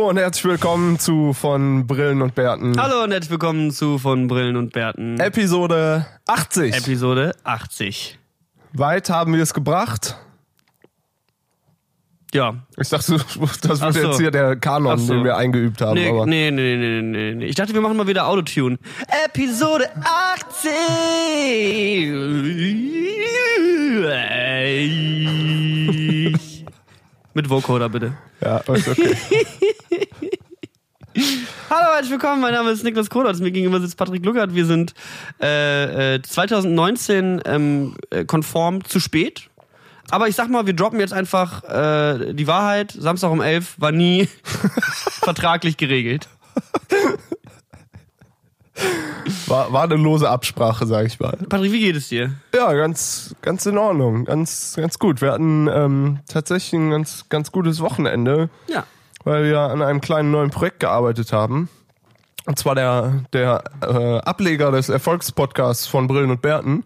Hallo und herzlich willkommen zu von Brillen und Bärten. Hallo und herzlich willkommen zu von Brillen und Bärten. Episode 80. Episode 80. Weit haben wir es gebracht. Ja. Ich dachte, das Ach wird so. jetzt hier der Kanon, so. den wir eingeübt haben. Nee, aber nee, nee, nee, nee, nee. Ich dachte, wir machen mal wieder Autotune. Episode 80. Mit Vocoder bitte. Ja, ist okay. Hallo, herzlich willkommen. Mein Name ist Niklas Kodert. Mir gegenüber sitzt Patrick Luckert. Wir sind äh, äh, 2019 ähm, äh, konform zu spät. Aber ich sag mal, wir droppen jetzt einfach äh, die Wahrheit. Samstag um 11 war nie vertraglich geregelt. War, war eine lose Absprache, sag ich mal. Patrick, wie geht es dir? Ja, ganz, ganz in Ordnung. Ganz, ganz gut. Wir hatten ähm, tatsächlich ein ganz, ganz gutes Wochenende, Ja. weil wir an einem kleinen neuen Projekt gearbeitet haben. Und zwar der, der äh, Ableger des Erfolgspodcasts von Brillen und Bärten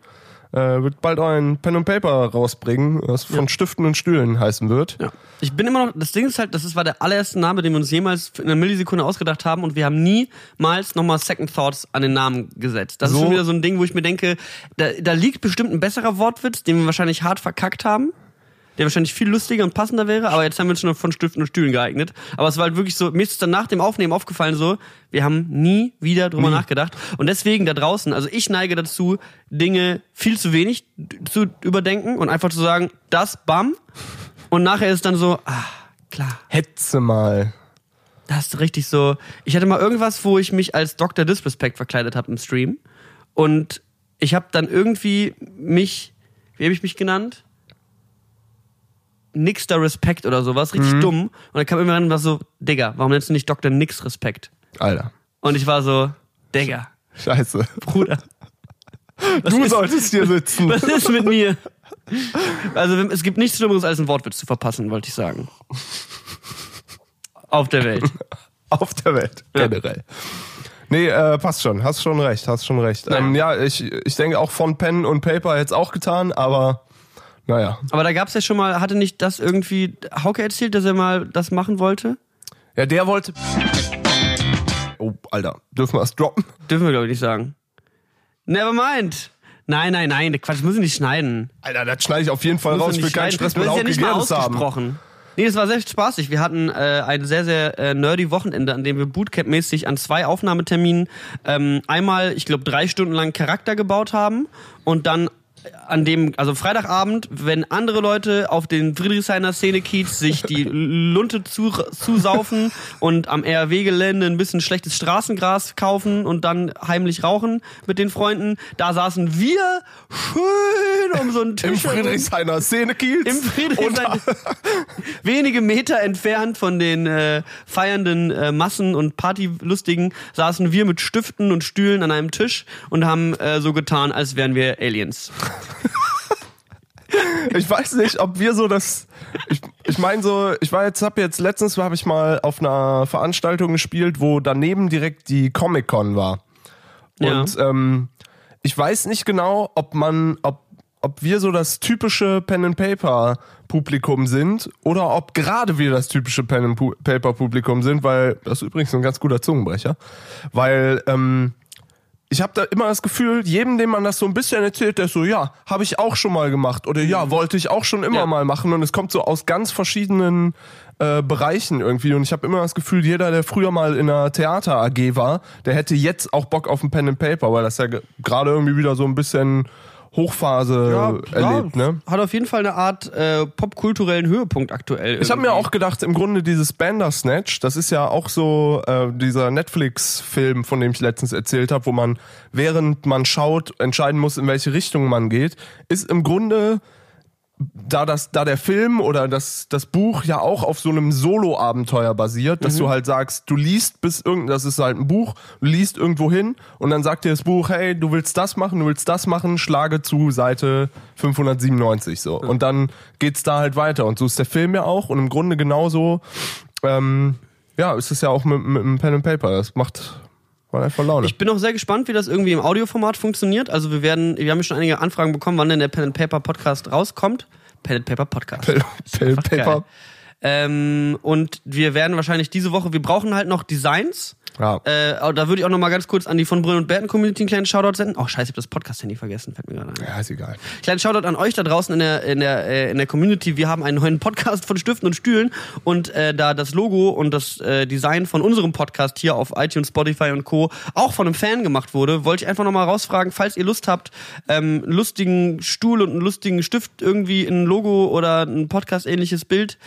äh, wird bald ein Pen und Paper rausbringen, was von Stiften und Stühlen heißen wird. Ja. Ich bin immer noch, das Ding ist halt, das ist, war der allererste Name, den wir uns jemals in einer Millisekunde ausgedacht haben und wir haben niemals nochmal Second Thoughts an den Namen gesetzt. Das ist So- schon wieder so ein Ding, wo ich mir denke, da, da liegt bestimmt ein besserer Wortwitz, den wir wahrscheinlich hart verkackt haben. Der wahrscheinlich viel lustiger und passender wäre, aber jetzt haben wir uns schon von Stiften und Stühlen geeignet. Aber es war halt wirklich so, mir ist es dann nach dem Aufnehmen aufgefallen so, wir haben nie wieder drüber nachgedacht. Und deswegen da draußen, also ich neige dazu, Dinge viel zu wenig zu überdenken und einfach zu sagen, das, bam. Und nachher ist dann so, ah, klar. Hetze mal. Das ist richtig so. Ich hatte mal irgendwas, wo ich mich als Dr. Disrespect verkleidet habe im Stream. Und ich habe dann irgendwie mich, wie habe ich mich genannt? Nixter Respekt oder sowas, richtig dumm. Und dann kam immer und war so, Digga, warum nennst du nicht Dr. Nix Respekt? Alter. Und ich war so, Digga, Scheiße. Bruder, du solltest hier sitzen. was ist mit mir? Also es gibt nichts Schlimmeres als einen Wortwitz zu verpassen, wollte ich sagen. Auf der Welt. Auf der Welt, generell. Nee, äh, passt schon. Hast schon recht, hast schon recht. Ja. Ähm, ja, ich, ich denke auch von Pen und Paper jetzt auch getan, aber naja. Aber da gab's ja schon mal, hatte nicht das irgendwie Hauke erzählt, dass er mal das machen wollte? Ja, der wollte. Oh, Alter, dürfen wir es droppen? Dürfen wir, glaube ich, nicht sagen. Never mind. Nein, nein, nein, Quatsch, muss ich nicht schneiden. Alter, das schneide ich auf jeden Fall raus. ich will nicht keinen. Stress mit hast ja Hauke nicht mal Gerdes haben. ausgesprochen. Nee, das war sehr spaßig. Wir hatten äh, ein sehr, sehr äh, nerdy Wochenende, an dem wir Bootcamp-mäßig an zwei Aufnahmeterminen ähm, einmal, ich glaube, drei Stunden lang Charakter gebaut haben und dann an dem, also Freitagabend, wenn andere Leute auf den Friedrichshainer Szene-Kiez sich die Lunte zu, zusaufen und am RW-Gelände ein bisschen schlechtes Straßengras kaufen und dann heimlich rauchen mit den Freunden, da saßen wir schön um so einen Tisch Im. Friedrichshainer Szene-Kiez. Im Friedrichshain. wenige Meter entfernt von den äh, feiernden äh, Massen und Partylustigen saßen wir mit Stiften und Stühlen an einem Tisch und haben äh, so getan, als wären wir Aliens. Ich weiß nicht, ob wir so das. Ich, ich meine so, ich war jetzt, hab jetzt letztens habe ich mal auf einer Veranstaltung gespielt, wo daneben direkt die Comic Con war. Ja. Und ähm, ich weiß nicht genau, ob man, ob, ob wir so das typische Pen and Paper Publikum sind oder ob gerade wir das typische Pen and Paper Publikum sind, weil das ist übrigens ein ganz guter Zungenbrecher, weil ähm, ich habe da immer das Gefühl, jedem, dem man das so ein bisschen erzählt, der ist so, ja, habe ich auch schon mal gemacht oder ja, wollte ich auch schon immer Ja. mal machen. Und es kommt so aus ganz verschiedenen äh, Bereichen irgendwie. Und ich habe immer das Gefühl, jeder, der früher mal in einer Theater AG war, der hätte jetzt auch Bock auf ein Pen and Paper, weil das ja ge- gerade irgendwie wieder so ein bisschen Hochphase erlebt, ne? Hat auf jeden Fall eine Art äh, popkulturellen Höhepunkt aktuell. Ich habe mir auch gedacht, im Grunde dieses Bandersnatch, das ist ja auch so äh, dieser Netflix-Film, von dem ich letztens erzählt habe, wo man während man schaut entscheiden muss, in welche Richtung man geht, ist im Grunde da das, da der Film oder das, das Buch ja auch auf so einem Solo-Abenteuer basiert, dass du halt sagst, du liest bis irgend, das ist halt ein Buch, du liest irgendwo hin und dann sagt dir das Buch, hey, du willst das machen, du willst das machen, schlage zu Seite 597 so. Und dann geht's da halt weiter. Und so ist der Film ja auch und im Grunde genauso, ähm, ja, ist es ja auch mit, mit dem Pen and Paper. Das macht, macht einfach Laune. Ich bin auch sehr gespannt, wie das irgendwie im Audioformat funktioniert. Also wir werden, wir haben ja schon einige Anfragen bekommen, wann denn der Pen and Paper Podcast rauskommt. Pen and Paper Podcast. Pen, Pen Paper. geil. Ähm, und wir werden wahrscheinlich diese Woche, wir brauchen halt noch Designs. Ja. Äh, da würde ich auch noch mal ganz kurz an die von Brünn und Berten Community einen kleinen Shoutout senden. Oh, scheiße, ich hab das Podcast-Handy vergessen, fällt mir gerade ein. ja, ist egal. Kleinen Shoutout an euch da draußen in der, in der, äh, in der Community. Wir haben einen neuen Podcast von Stiften und Stühlen und äh, da das Logo und das äh, Design von unserem Podcast hier auf iTunes, Spotify und Co. auch von einem Fan gemacht wurde, wollte ich einfach nochmal rausfragen, falls ihr Lust habt, ähm, einen lustigen Stuhl und einen lustigen Stift irgendwie in ein Logo oder ein Podcast-ähnliches Bild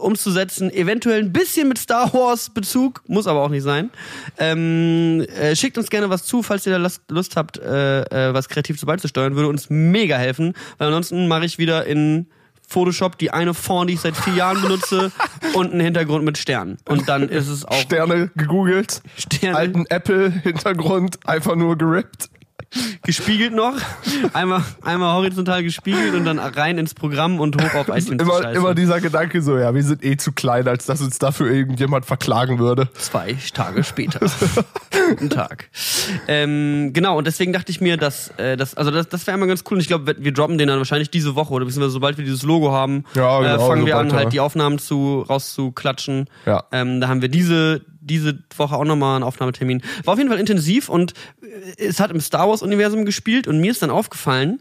umzusetzen, eventuell ein bisschen mit Star Wars Bezug, muss aber auch nicht sein. Ähm, äh, schickt uns gerne was zu, falls ihr da Lust, habt, äh, äh, was kreativ zu beizusteuern, würde uns mega helfen, weil ansonsten mache ich wieder in Photoshop die eine Font, die ich seit vier Jahren benutze und einen Hintergrund mit Sternen. Und dann ist es auch Sterne gegoogelt, Sterne alten Apple-Hintergrund einfach nur gerippt. Gespiegelt noch. Einmal, einmal horizontal gespiegelt und dann rein ins Programm und hoch auf iTunes. Immer, immer dieser Gedanke so, ja, wir sind eh zu klein, als dass uns dafür irgendjemand verklagen würde. Zwei Tage später. Guten Tag. Ähm, genau, und deswegen dachte ich mir, dass, äh, das, also das, das wäre immer ganz cool. Und ich glaube, wir droppen den dann wahrscheinlich diese Woche oder beziehungsweise sobald wir dieses Logo haben, Ja, äh, genau, fangen wir an, halt die Aufnahmen zu rauszuklatschen. Ja. Ähm, da haben wir diese, diese Woche auch nochmal einen Aufnahmetermin. War auf jeden Fall intensiv und äh, es hat im Star Wars-Universum gespielt und mir ist dann aufgefallen,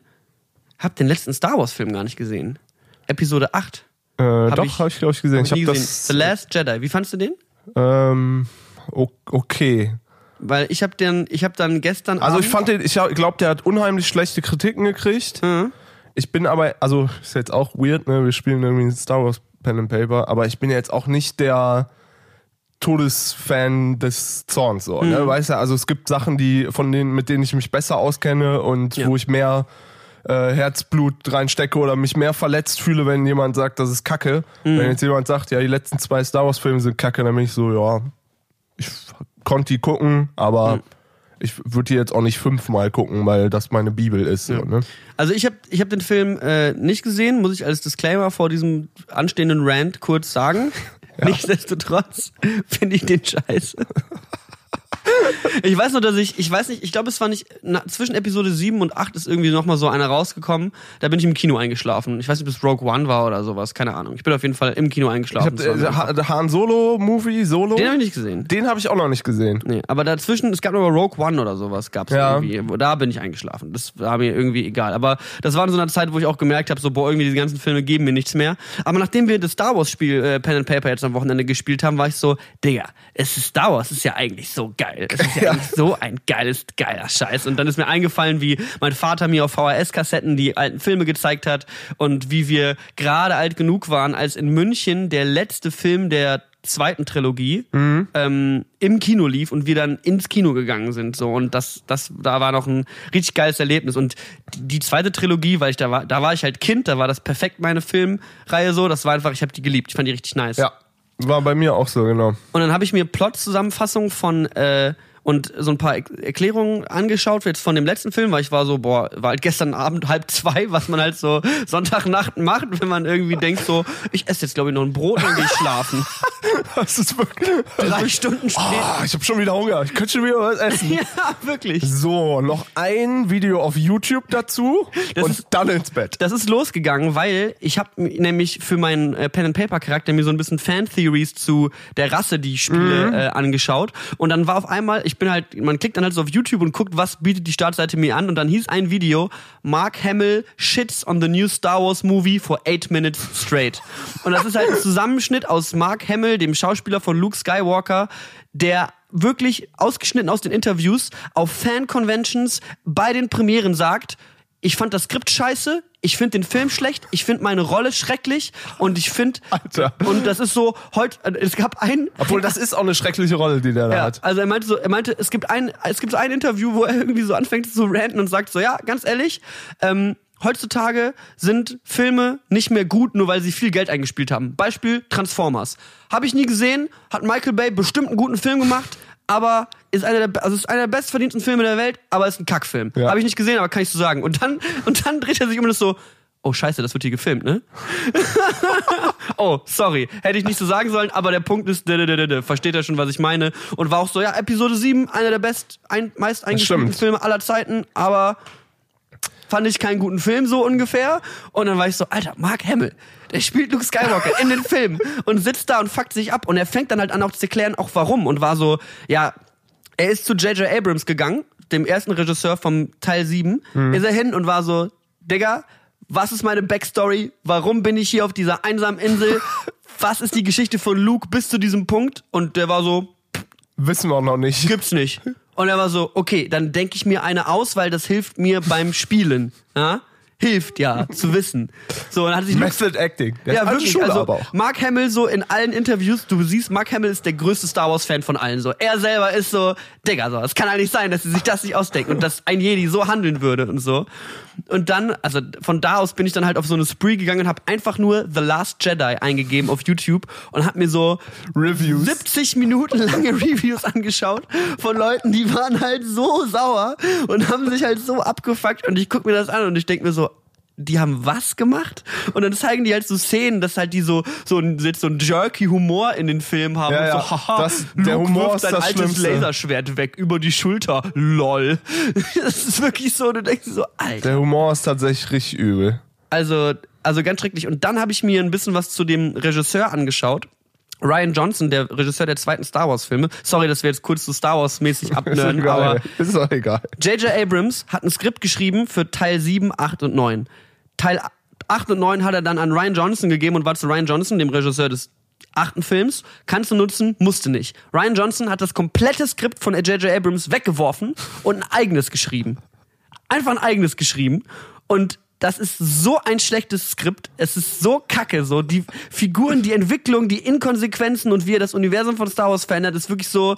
hab den letzten Star Wars-Film gar nicht gesehen. Episode 8. Äh, doch, ich- habe ich, glaube ich, gesehen. Hab Ich habe nie gesehen. das. The Last Jedi. Wie fandst du den? Ähm, okay. Weil ich habe den, ich habe dann gestern Also Abend, ich fand den, ich glaube, der hat unheimlich schlechte Kritiken gekriegt. Mhm. Ich bin aber, also ist jetzt auch weird, ne? Wir spielen irgendwie Star Wars Pen and Paper, aber ich bin jetzt auch nicht der Todesfan des Zorns, so, Mhm. ne? Weißt du, also es gibt Sachen, die, von denen, mit denen ich mich besser auskenne und Ja. wo ich mehr äh, Herzblut reinstecke oder mich mehr verletzt fühle, wenn jemand sagt, das ist Kacke. Mhm. Wenn jetzt jemand sagt, ja, die letzten zwei Star Wars Filme sind Kacke, dann bin ich so, ja, ich konnte die gucken, aber Mhm. ich würde die jetzt auch nicht fünfmal gucken, weil das meine Bibel ist. So, ne? Also ich habe ich hab den Film äh, nicht gesehen, muss ich als Disclaimer vor diesem anstehenden Rant kurz sagen. Nichtsdestotrotz finde ich den scheiße. Ich weiß nur, dass ich, ich weiß nicht, ich glaube, es war nicht, na, zwischen Episode 7 und 8 ist irgendwie nochmal so einer rausgekommen. Da bin ich im Kino eingeschlafen. Ich weiß nicht, ob es Rogue One war oder sowas, keine Ahnung. Ich bin auf jeden Fall im Kino Ich eingeschlafen. hab, Das war äh, Ha- Han Solo Movie Solo, den habe ich nicht gesehen. den habe ich auch noch nicht gesehen. Nee, aber dazwischen, es gab noch mal Rogue One oder sowas, gab's Ja. irgendwie. Da bin ich eingeschlafen. Das war mir irgendwie egal. Aber das war in so einer Zeit, wo ich auch gemerkt habe, so, boah, irgendwie diese ganzen Filme geben mir nichts mehr. Aber nachdem wir das Star Wars Spiel äh, Pen and Paper jetzt am Wochenende gespielt haben, war ich so, Digga, es ist Star Wars, es ist ja eigentlich so geil. Es ist ja, eigentlich so ein geiles, geiler Scheiß. Und dann ist mir eingefallen, wie mein Vater mir auf VHS-Kassetten die alten Filme gezeigt hat und wie wir gerade alt genug waren, als in München der letzte Film der zweiten Trilogie ähm, im Kino lief und wir dann ins Kino gegangen sind so. Und das das da war noch ein richtig geiles Erlebnis. Und die, zweite Trilogie weil ich da war da war ich halt Kind da war das perfekt meine Filmreihe so. Das war einfach ich habe die geliebt. Ich fand die richtig nice. Ja, war bei mir auch so, genau. und dann habe ich mir Plot-Zusammenfassungen von äh, und so ein paar Er- Erklärungen angeschaut jetzt von dem letzten Film, weil ich war so, boah, war halt gestern Abend halb zwei, was man halt so Sonntagnacht macht, wenn man irgendwie denkt so, ich esse jetzt glaube ich noch ein Brot und gehe schlafen. Das ist wirklich. Drei Stunden später. Ah, ich habe schon wieder Hunger. Ich könnte schon wieder was essen. Ja, wirklich. So, noch ein Video auf YouTube dazu Das und ist- dann ins Bett. Das ist losgegangen, weil ich habe nämlich für meinen äh, Pen and Paper Charakter mir so ein bisschen Fan Theories zu der Rasse, die ich spiele, äh, angeschaut und dann war auf einmal, ich bin halt, man klickt dann halt so auf YouTube und guckt, was bietet die Startseite mir an und dann hieß ein Video, Mark Hamill shits on the new Star Wars movie for eight minutes straight. Und das ist halt ein Zusammenschnitt aus Mark Hamill, dem Schauspieler von Luke Skywalker, der wirklich ausgeschnitten aus den Interviews auf Fan-Conventions bei den Premieren sagt, ich fand das Skript scheiße, ich finde den Film schlecht, ich finde meine Rolle schrecklich und ich finde und das ist so heute es gab ein Obwohl, das ist auch eine schreckliche Rolle, die der da ja, hat. also er meinte so, er meinte, es gibt ein, es gibt ein Interview, wo er irgendwie so anfängt zu ranten und sagt so, ja, ganz ehrlich, ähm, heutzutage sind Filme nicht mehr gut, nur weil sie viel Geld eingespielt haben. Beispiel Transformers. Habe ich nie gesehen, hat Michael Bay bestimmt einen guten Film gemacht, aber ist einer der, also ist einer der bestverdiensten Filme der Welt, aber ist ein Kackfilm. Ja. Habe ich nicht gesehen, aber kann ich so sagen. Und dann, und dann dreht er sich um und ist so, oh scheiße, das wird hier gefilmt, ne? oh, sorry, hätte ich nicht so sagen sollen, aber der Punkt ist, versteht er schon, was ich meine? Und war auch so, ja, Episode 7, einer der best, ein, meist eingespielten. Filme aller Zeiten, aber fand ich keinen guten Film so ungefähr. Und dann war ich so, Alter, Mark Hamill, der spielt Luke Skywalker in den Film und sitzt da und fuckt sich ab. Und er fängt dann halt an auch zu erklären, auch warum. Und war so, ja, er ist zu J.J. Abrams gegangen, dem ersten Regisseur vom Teil 7, ist er hin und war so, Digga, was ist meine Backstory? Warum bin ich hier auf dieser einsamen Insel? Was ist die Geschichte von Luke bis zu diesem Punkt? Und der war so, Wissen wir auch noch nicht. gibt's nicht. Und er war so, okay, dann denke ich mir eine aus, weil das hilft mir beim Spielen. Ja? Hilft ja, zu wissen. So, und dann hat sich Method Acting. Der ja, wirklich. Schule Also, aber auch. Mark Hamill so in allen Interviews, du siehst, Mark Hamill ist der größte Star Wars Fan von allen. So, er selber ist so, Digga, so, es kann eigentlich sein, dass sie sich das nicht ausdenken und dass ein Jedi so handeln würde und so. Und dann, also von da aus bin ich dann halt auf so eine Spree gegangen und habe einfach nur The Last Jedi eingegeben auf YouTube und habe mir so Reviews. 70 Minuten lange Reviews angeschaut von Leuten, die waren halt so sauer und haben sich halt so abgefuckt und ich guck mir das an und ich denk mir so, die haben was gemacht? Und dann zeigen die halt so Szenen, dass halt die so so ein, so ein jerky Humor in den Film haben. Ja, und ja. so, haha, Das- der Luke Humor wirft ist sein altes Schlimmste. Laserschwert weg über die Schulter. Lol. Das ist wirklich so, du denkst so, Alter. Der Humor ist tatsächlich richtig übel. Also, also ganz schrecklich. Und dann habe ich mir ein bisschen was zu dem Regisseur angeschaut. Ryan Johnson, der Regisseur der zweiten Star Wars Filme. Sorry, dass wir jetzt kurz zu Star Wars mäßig abnörden, aber Ist doch egal. J.J. Abrams hat ein Skript geschrieben für Teil 7, 8 und 9. Teil 8 und 9 hat er dann an Ryan Johnson gegeben und war zu Ryan Johnson, dem Regisseur des achten Films. Kannst du nutzen, musste nicht. Ryan Johnson hat das komplette Skript von J.J. Abrams weggeworfen und ein eigenes geschrieben. Einfach ein eigenes geschrieben. Und das ist so ein schlechtes Skript. Es ist so kacke. So die Figuren, die Entwicklung, die Inkonsequenzen und wie er das Universum von Star Wars verändert, ist wirklich so,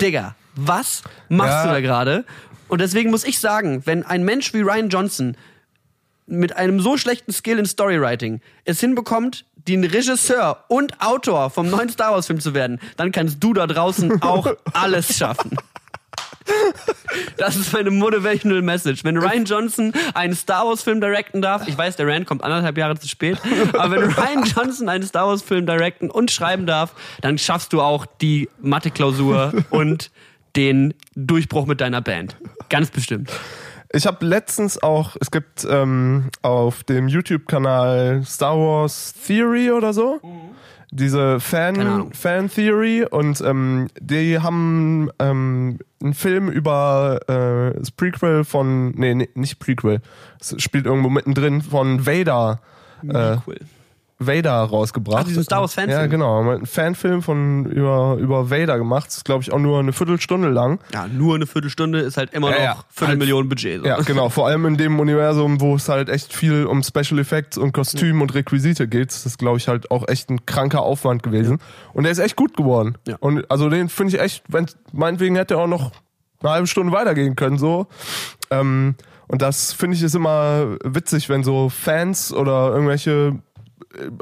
Digga, was machst Ja. du da gerade? Und deswegen muss ich sagen, wenn ein Mensch wie Ryan Johnson mit einem so schlechten Skill in Storywriting es hinbekommt, den Regisseur und Autor vom neuen Star Wars Film zu werden, dann kannst du da draußen auch alles schaffen. Das ist meine motivational Message. Wenn Ryan Johnson einen Star Wars Film directen darf, ich weiß, der Rand kommt anderthalb Jahre zu spät, aber wenn Ryan Johnson einen Star Wars Film directen und schreiben darf, dann schaffst du auch die Mathe-Klausur und den Durchbruch mit deiner Band. Ganz bestimmt. Ich habe letztens auch, es gibt ähm, auf dem YouTube-Kanal Star Wars Theory oder so, diese Keine Fan. Fan Theory und ähm, die haben ähm, einen Film über äh, das Prequel von, nee, nee, nicht Prequel, es spielt irgendwo mittendrin von Vader. Äh, cool. Vader rausgebracht. Ach, diesen Star Wars Fanfilm. Ja, genau. Haben Einen Fanfilm von über, über Vader gemacht. Das ist, glaube ich, auch nur eine Viertelstunde lang. Ja, nur eine Viertelstunde ist halt immer Ja, noch ja. Viertelmillion Budget. So. Ja, genau. Vor allem in dem Universum, wo es halt echt viel um Special Effects und Kostüm und Requisite geht. Das ist, glaube ich, halt auch echt ein kranker Aufwand gewesen. Und der ist echt gut geworden. Ja. Und also den finde ich echt, wenn, meinetwegen hätte er auch noch eine halbe Stunde weitergehen können, so. Ähm, und das finde ich ist immer witzig, wenn so Fans oder irgendwelche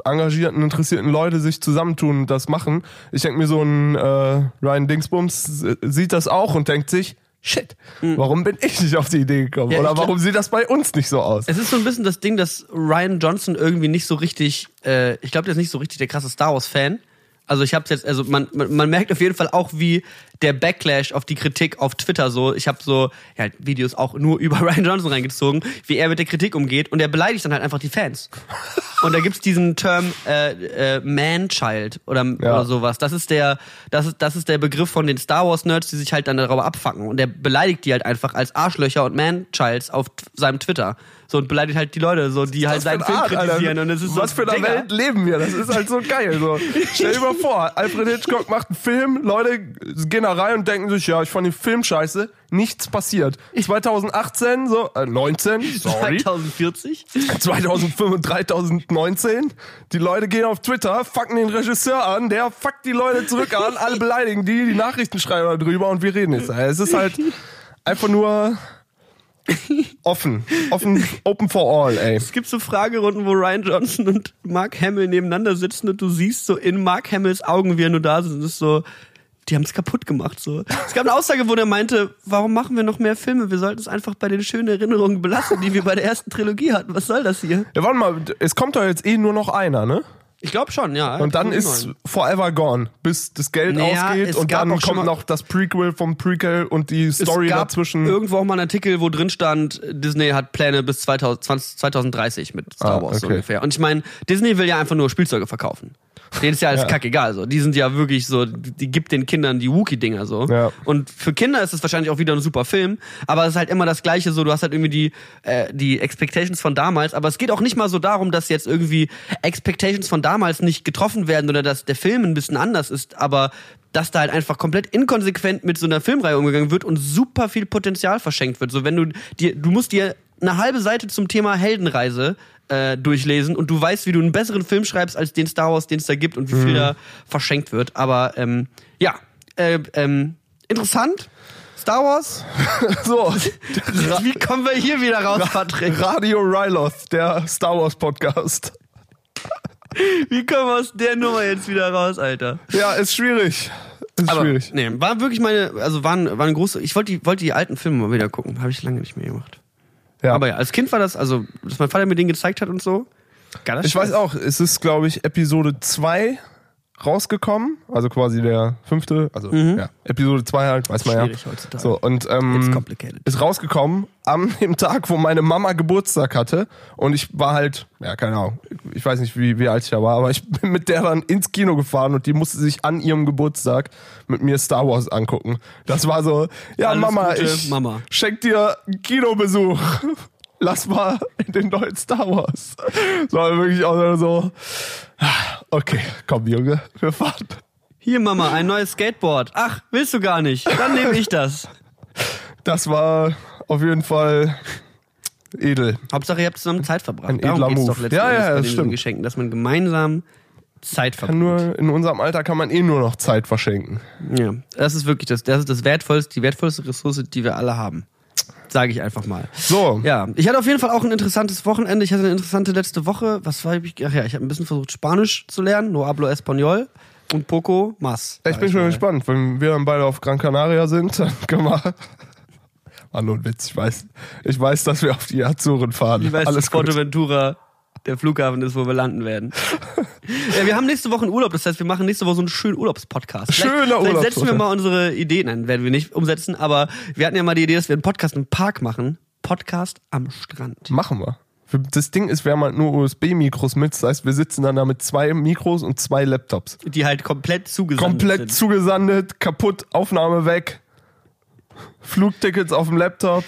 engagierten, interessierten Leute sich zusammentun und das machen. Ich denke mir, so ein äh, Ryan Dingsbums äh, sieht das auch und denkt sich, shit, warum bin ich nicht auf die Idee gekommen? Ja, Oder warum sieht das bei uns nicht so aus? Es ist so ein bisschen das Ding, dass Ryan Johnson irgendwie nicht so richtig, äh, ich glaube, der ist nicht so richtig der krasse Star Wars Fan. Also ich habe jetzt, also man, man, man merkt auf jeden Fall auch, wie der Backlash auf die Kritik auf Twitter so. Ich habe so ja, Videos auch nur über Ryan Johnson reingezogen, wie er mit der Kritik umgeht und er beleidigt dann halt einfach die Fans. Und da gibt's diesen Term äh, äh, Man-Child oder, oder sowas. Das ist der, das ist, das ist der Begriff von den Star Wars Nerds, die sich halt dann darüber abfacken. Und der beleidigt die halt einfach als Arschlöcher und Man-Childs auf seinem Twitter. So und beleidigt halt die Leute, so die halt seinen eine Film Art, Alter. kritisieren. Und es ist Was so, für eine. Welt leben wir? Das ist halt so geil. So. Stell dir mal vor, Alfred Hitchcock macht einen Film, Leute gehen rein und denken sich, ja, ich fand den Film scheiße, nichts passiert. 2018, so, äh, 19, sorry. 2040? 2005, 3019. Die Leute gehen auf Twitter, fucken den Regisseur an, der fuckt die Leute zurück an, alle beleidigen die, die Nachrichten schreiben darüber und wir reden jetzt. Es ist halt einfach nur offen. Offen, open for all, ey. Es gibt so Fragerunden, wo Ryan Johnson und Mark Hamill nebeneinander sitzen und du siehst so in Mark Hamills Augen, wie er nur da sitzt und es ist so, die haben es kaputt gemacht. So. Es gab eine Aussage, wo der meinte, warum machen wir noch mehr Filme? Wir sollten es einfach bei den schönen Erinnerungen belassen, die wir bei der ersten Trilogie hatten. Was soll das hier? Ja, warte mal, es kommt doch jetzt eh nur noch einer, ne? Ich glaube schon, ja. Und dann ist. Forever Gone, bis das Geld Naja, ausgeht und dann kommt noch das Prequel vom Prequel und die Story es gab dazwischen. Irgendwo auch mal ein Artikel, wo drin stand, Disney hat Pläne bis 2000, 20, 2030 mit Star Ah, Wars so okay. ungefähr. Und ich meine, Disney will ja einfach nur Spielzeuge verkaufen. Denen ist ja alles Ja. kackegal. So. Die sind ja wirklich so, die gibt den Kindern die Wookie-Dinger so. Ja. Und für Kinder ist es wahrscheinlich auch wieder ein super Film, aber es ist halt immer das Gleiche so, du hast halt irgendwie die, äh, die Expectations von damals, aber es geht auch nicht mal so darum, dass jetzt irgendwie Expectations von damals nicht getroffen werden oder dass der Film ein bisschen anders ist, aber dass da halt einfach komplett inkonsequent mit so einer Filmreihe umgegangen wird und super viel Potenzial verschenkt wird. So wenn du dir, du musst dir eine halbe Seite zum Thema Heldenreise äh, durchlesen und du weißt, wie du einen besseren Film schreibst als den Star Wars, den es da gibt und wie viel da verschenkt wird. Aber ähm, ja, äh, ähm, interessant. Star Wars. so, Wie kommen wir hier wieder raus, Patrick? Radio Ryloth, der Star Wars Podcast. Wie kommen wir aus der Nummer jetzt wieder raus, Alter? Ja, ist schwierig. Ist Aber, schwierig. nee, war wirklich meine, also waren, waren große, ich wollte die, wollte die alten Filme mal wieder gucken, habe ich lange nicht mehr gemacht. Ja. Aber ja, als Kind war das, also, dass mein Vater mir den gezeigt hat und so. Geiler Ich weiß auch, es ist, glaube ich, Episode 2 rausgekommen. Also quasi der fünfte, also ja, Episode 2 halt, weiß man ja. Mhm. Heutzutage. So, und ähm, ist rausgekommen am dem Tag, wo meine Mama Geburtstag hatte. Und ich war halt, ja, keine Ahnung, ich weiß nicht, wie, wie alt ich da war, aber ich bin mit der dann ins Kino gefahren und die musste sich an ihrem Geburtstag mit mir Star Wars angucken. Das war so, ja, Alles Mama, Gute, ich Mama. schenk dir einen Kinobesuch. Lass mal in den neuen Star Wars. So wirklich auch so, okay, komm Junge, wir fahren. Hier, Mama, ein neues Skateboard. Ach, willst du gar nicht? Dann nehme ich das. Das war auf jeden Fall edel. Hauptsache, ihr habt zusammen Zeit verbracht. Ein Darum edler geht's Move. doch Ja, ja, bei das stimmt. Geschenken, dass man gemeinsam Zeit verbringt. Nur, in unserem Alter kann man eh nur noch Zeit verschenken. Ja, das ist wirklich das, das ist das wertvollste, die wertvollste Ressource, die wir alle haben. Sage ich einfach mal. So, Ja, ich hatte auf jeden Fall auch ein interessantes Wochenende. Ich hatte eine interessante letzte Woche. Was war ich? Ach ja, ich habe ein bisschen versucht Spanisch zu lernen. No hablo español und poco más. ich bin schon gespannt. Wenn wir dann beide auf Gran Canaria sind, dann können wir. War nur ein Witz, ich weiß. Ich weiß, dass wir auf die Azuren fahren. Ich weiß, Alles dass gut. Der Flughafen ist, wo wir landen werden. ja, wir haben nächste Woche einen Urlaub. Das heißt, wir machen nächste Woche so einen schönen Urlaubspodcast. Vielleicht- Schöner Vielleicht setzen wir mal unsere Ideen, nein, werden wir nicht umsetzen, aber wir hatten ja mal die Idee, dass wir einen Podcast im Park machen. Podcast am Strand. Machen wir. Das Ding ist, wir haben halt nur USB-Mikros mit. Das heißt, wir sitzen dann da mit zwei Mikros und zwei Laptops. Die halt komplett zugesandt Komplett sind. zugesandet, kaputt, Aufnahme weg. Flugtickets auf dem Laptop,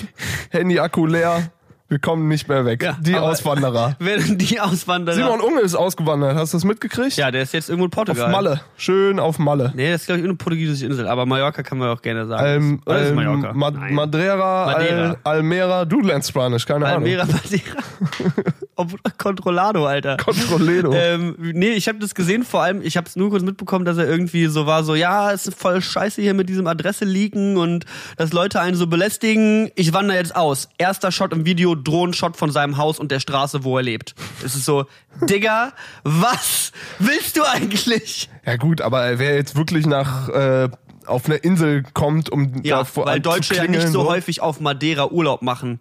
Handy-Akku leer. Wir kommen nicht mehr weg. Ja, die Auswanderer. Werden die Auswanderer. Simon Unge ist ausgewandert. Hast du das mitgekriegt? ja, der ist jetzt irgendwo in Auf Portugal. Malle. Schön auf Malle. Nee, das ist, glaube ich, irgendeine portugiesische Insel, aber Mallorca kann man auch gerne sagen. Ähm, Oder ist ähm, Mallorca? Ma Nein. Madeira, Madeira. Al Almera, du lernst Spanisch, keine Almera Ahnung. Madeira. Controlado, Alter. Controledo. Ähm, nee, ich habe das gesehen, vor allem, ich habe es nur kurz mitbekommen, dass er irgendwie so war, so, ja, es ist voll scheiße hier mit diesem Adresse leaken und dass Leute einen so belästigen. Ich wandere jetzt aus. Erster Shot im Video, Drohnenshot von seinem Haus und der Straße, wo er lebt. Es ist so, Digga, was willst du eigentlich? Ja gut, aber wer jetzt wirklich nach äh, auf eine Insel kommt, um Ja, da vor- weil Deutsche ja nicht klingeln, so häufig auf Madeira Urlaub machen.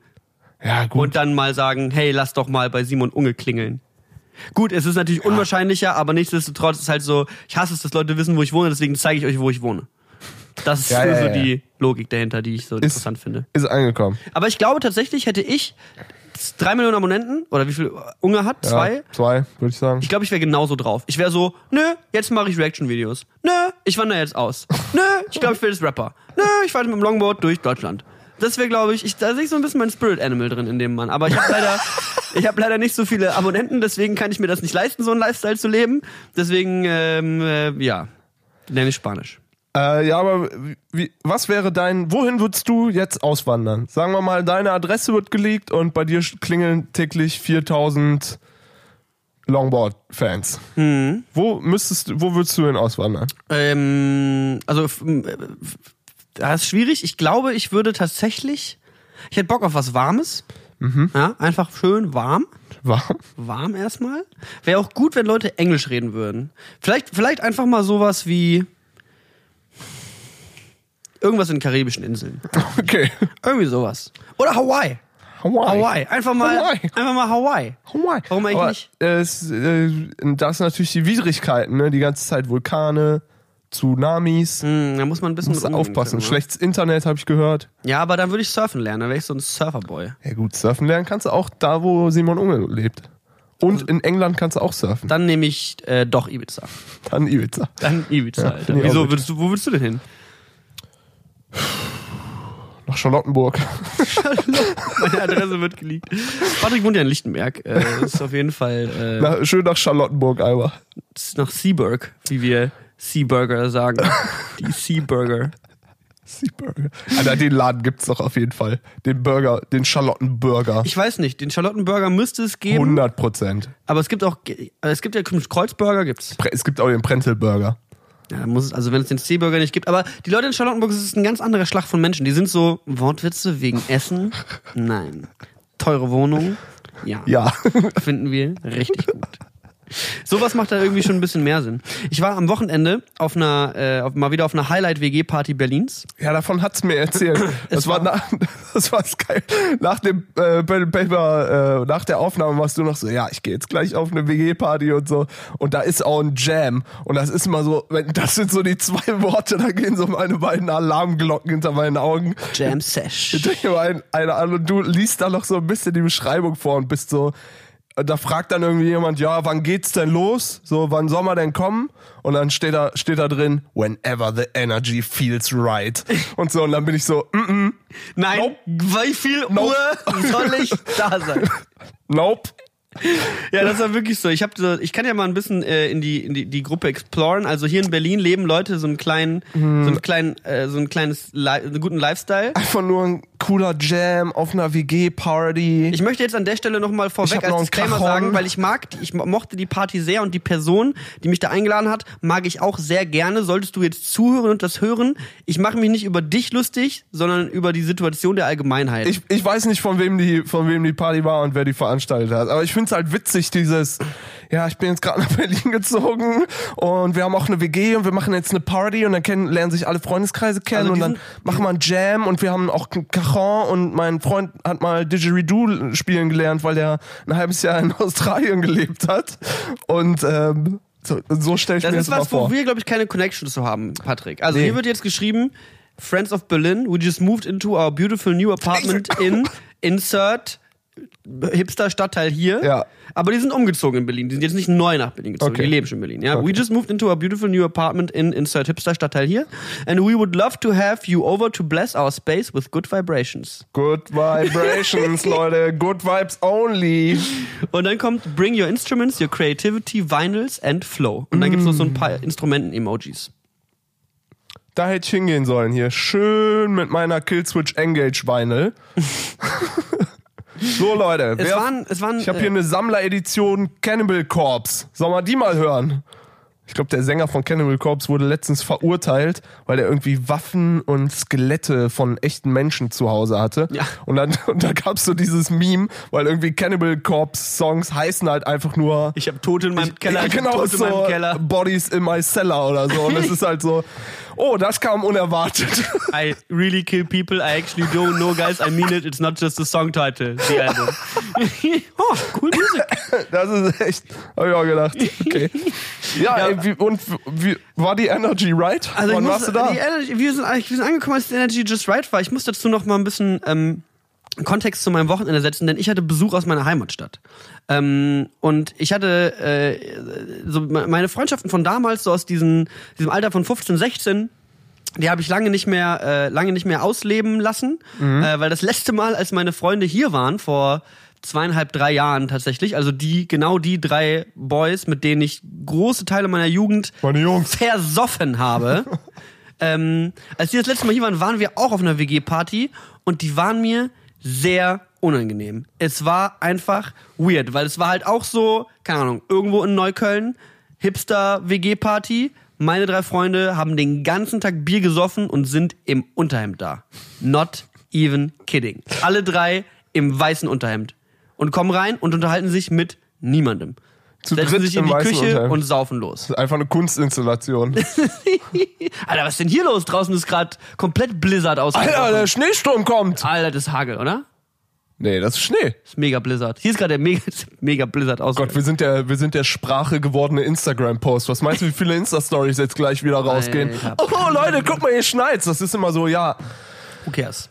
Ja gut. und dann mal sagen, hey, lass doch mal bei Simon Unge klingeln. Gut, es ist natürlich unwahrscheinlicher, aber nichtsdestotrotz ist halt so, ich hasse es, dass Leute wissen, wo ich wohne, deswegen zeige ich euch, wo ich wohne. Das ist Ja, so ja, ja. die Logik dahinter, die ich so interessant finde. ist angekommen. Aber ich glaube tatsächlich, hätte ich drei Millionen Abonnenten, oder wie viel Unge hat? Zwei? Ja, zwei, würde ich sagen. Ich glaube, ich wäre genauso drauf. Ich wäre so, nö, jetzt mache ich Reaction-Videos. Nö, ich wandere jetzt aus. Nö, ich glaube, ich werde jetzt Rapper. Nö, ich fahre mit dem Longboard durch Deutschland. Das wäre, glaube ich, ich, da sehe ich so ein bisschen mein Spirit Animal drin in dem Mann. Aber ich habe leider, ich habe leider nicht so viele Abonnenten, deswegen kann ich mir das nicht leisten, so einen Lifestyle zu leben. Deswegen, ähm, äh, ja, lerne ich Spanisch. Äh, ja, aber wie, was wäre dein, wohin würdest du jetzt auswandern? Sagen wir mal, deine Adresse wird geleakt und bei dir klingeln täglich 4000 Longboard-Fans. Mhm. Wo müsstest wo würdest du hin auswandern? Ähm, also, äh, das ist schwierig. Ich glaube, ich würde tatsächlich, ich hätte Bock auf was Warmes. Ja, einfach schön warm. Warm? warm erstmal. Wäre auch gut, wenn Leute Englisch reden würden. Vielleicht, vielleicht einfach mal sowas wie irgendwas in karibischen Inseln. Okay. Irgendwie sowas. Oder Hawaii. Hawaii. Hawaii. Einfach mal, Hawaii. einfach mal Hawaii. Hawaii. Warum eigentlich Aber, nicht? äh, das sind natürlich die Widrigkeiten, ne? Die ganze Zeit Vulkane, Tsunamis. Hm, da muss man ein bisschen Musst aufpassen. können, ne? Schlechtes Internet habe ich gehört. Ja, aber dann würde ich surfen lernen. Dann wäre ich so ein Surferboy. Ja gut, surfen lernen kannst du auch da, wo Simon Unge lebt. Und in England kannst du auch surfen. Dann nehme ich äh, doch Ibiza. Dann Ibiza. Dann Ibiza, Ja, Alter. Wieso würdest du, wo würdest du denn hin? Nach Charlottenburg. Meine Adresse wird geleakt. Patrick wohnt ja in Lichtenberg. Äh, das ist auf jeden Fall äh, Na, schön nach Charlottenburg, Alba. nach Seaburg, wie wir Seaburger sagen. Die Seaburger. Seaburger. Alter, den Laden gibt's doch auf jeden Fall. Den Burger, den Charlottenburger. Ich weiß nicht, den Charlottenburger müsste es geben, 100 Prozent. aber es gibt auch, äh, es gibt ja Kreuzburger, gibt's. Es gibt auch den Prenzelburger. Ja, muss es, also wenn es den Seaburger nicht gibt, aber die Leute in Charlottenburg, es ist ein ganz anderer Schlag von Menschen. Die sind so, Wortwitze wegen Essen? Nein. Teure Wohnung? Ja. Ja. Finden wir richtig gut. Sowas macht da irgendwie schon ein bisschen mehr Sinn. Ich war am Wochenende auf einer, äh, auf, mal wieder auf einer Highlight-WG-Party Berlins. Ja, davon hat's mir erzählt. Das war, nach, das war geil. Nach dem äh, Paper, äh, nach der Aufnahme warst du noch so, ja, ich gehe jetzt gleich auf eine WG-Party und so. Und da ist auch ein Jam. Und das ist immer so, wenn, das sind so die zwei Worte, da gehen so meine beiden Alarmglocken hinter meinen Augen. Jam Sesh. Ich denke mal ein, eine an und du liest da noch so ein bisschen die Beschreibung vor und bist so, da fragt dann irgendwie jemand, ja, wann geht's denn los? So, wann soll man denn kommen? Und dann steht da, steht da drin, whenever the energy feels right. Und so, und dann bin ich so, mm -mm, Nein, Nope. wie viel Nope. Uhr soll ich da sein? nope. Ja, das war wirklich so. Ich habe so, ich kann ja mal ein bisschen äh, in die in die, die Gruppe exploren. Also hier in Berlin leben Leute so einen kleinen, so einen kleinen, äh, so ein kleines, Li einen guten Lifestyle. Einfach nur ein cooler Jam auf einer WG-Party. Ich möchte jetzt an der Stelle nochmal vorweg noch als einen Disclaimer sagen, weil ich mag, ich mo- mochte die Party sehr und die Person, die mich da eingeladen hat, mag ich auch sehr gerne. Solltest du jetzt zuhören und das hören, ich mache mich nicht über dich lustig, sondern über die Situation der Allgemeinheit. ich, ich weiß nicht, von wem die, von wem die Party war und wer die veranstaltet hat. Aber ich find's halt witzig, dieses, ja, ich bin jetzt gerade nach Berlin gezogen und wir haben auch eine WG und wir machen jetzt eine Party und dann kennen, lernen sich alle Freundeskreise kennen Also und dann machen wir einen Jam und wir haben auch einen Cajon und mein Freund hat mal Didgeridoo spielen gelernt, weil der ein halbes Jahr in Australien gelebt hat. Und ähm, so, so stelle ich das mir ist das mal was, wo vor. wir, glaube ich, keine Connection zu haben, Patrick. Also Nee. hier wird jetzt geschrieben, Friends of Berlin, we just moved into our beautiful new apartment in Insert Hipster Stadtteil hier. Ja. Aber die sind umgezogen in Berlin. Die sind jetzt nicht neu nach Berlin gezogen. Okay. Die leben schon in Berlin. Ja. Okay. We just moved into a beautiful new apartment in Insert Hipster Stadtteil hier. And we would love to have you over to bless our space with good vibrations. Good Vibrations, Leute. Good Vibes only. Und dann kommt Bring your instruments, your creativity, vinyls and flow. Und dann gibt's noch so ein paar Instrumenten-Emojis. Da hätte ich hingehen sollen hier. Schön mit meiner Killswitch Engage Vinyl. so Leute, Es wer- waren, es waren, ich habe äh, hier eine Sammleredition Cannibal Corpse. Soll man die mal hören? Ich glaube, der Sänger von Cannibal Corpse wurde letztens verurteilt, weil er irgendwie Waffen und Skelette von echten Menschen zu Hause hatte. Ja. Und dann und da gab's so dieses Meme, weil irgendwie Cannibal Corpse Songs heißen halt einfach nur Ich habe Tote in meinem Keller, ja, genau, so meinem Keller. Bodies in my cellar oder so. Und es ist halt so, oh, das kam unerwartet. I really kill people, I actually don't know, guys, I mean it, it's not just a song title, the album. oh, cool Musik. Das ist echt, hab ich auch gedacht. Okay. Ja, Ja. Ey, wie, und wie, war die Energy right? Also Wann warst du da? Energy, wir, sind, wir sind angekommen, als die Energy just right war. Ich muss dazu noch mal ein bisschen ähm, Kontext zu meinem Wochenende setzen, denn ich hatte Besuch aus meiner Heimatstadt. Ähm, und ich hatte äh, so me- meine Freundschaften von damals, so aus diesen, diesem Alter von 15, 16, die habe ich lange nicht mehr, äh, lange nicht mehr ausleben lassen, äh, weil das letzte Mal, als meine Freunde hier waren, vor zweieinhalb, drei Jahren tatsächlich, also die, genau die drei Boys, mit denen ich große Teile meiner Jugend Meine Jungs. versoffen habe. ähm, als die das letzte Mal hier waren, waren wir auch auf einer WG-Party und die waren mir sehr unangenehm. Es war einfach weird, weil es war halt auch so, keine Ahnung, irgendwo in Neukölln, Hipster-WG-Party. Meine drei Freunde haben den ganzen Tag Bier gesoffen und sind im Unterhemd da. Not even kidding. Alle drei im weißen Unterhemd. Und kommen rein und unterhalten sich mit niemandem. Zu Setzen dritt sich in im die Küche Unterhemd. und saufen los. Das ist einfach eine Kunstinstallation. Alter, was ist denn hier los? Draußen ist gerade komplett Blizzard ausgebrochen. Alter, der Schneesturm kommt. Alter, das ist Hagel, oder? Nee, das ist Schnee. Das ist mega Blizzard. Hier ist gerade der mega, mega Blizzard aus. Gott, wir sind der, wir sind der Sprache gewordene Instagram-Post. Was meinst du, wie viele Insta-Stories jetzt gleich wieder rausgehen? Alter, Oh, Leute, guck mal, hier schneit's. Das ist immer so, ja, Who cares?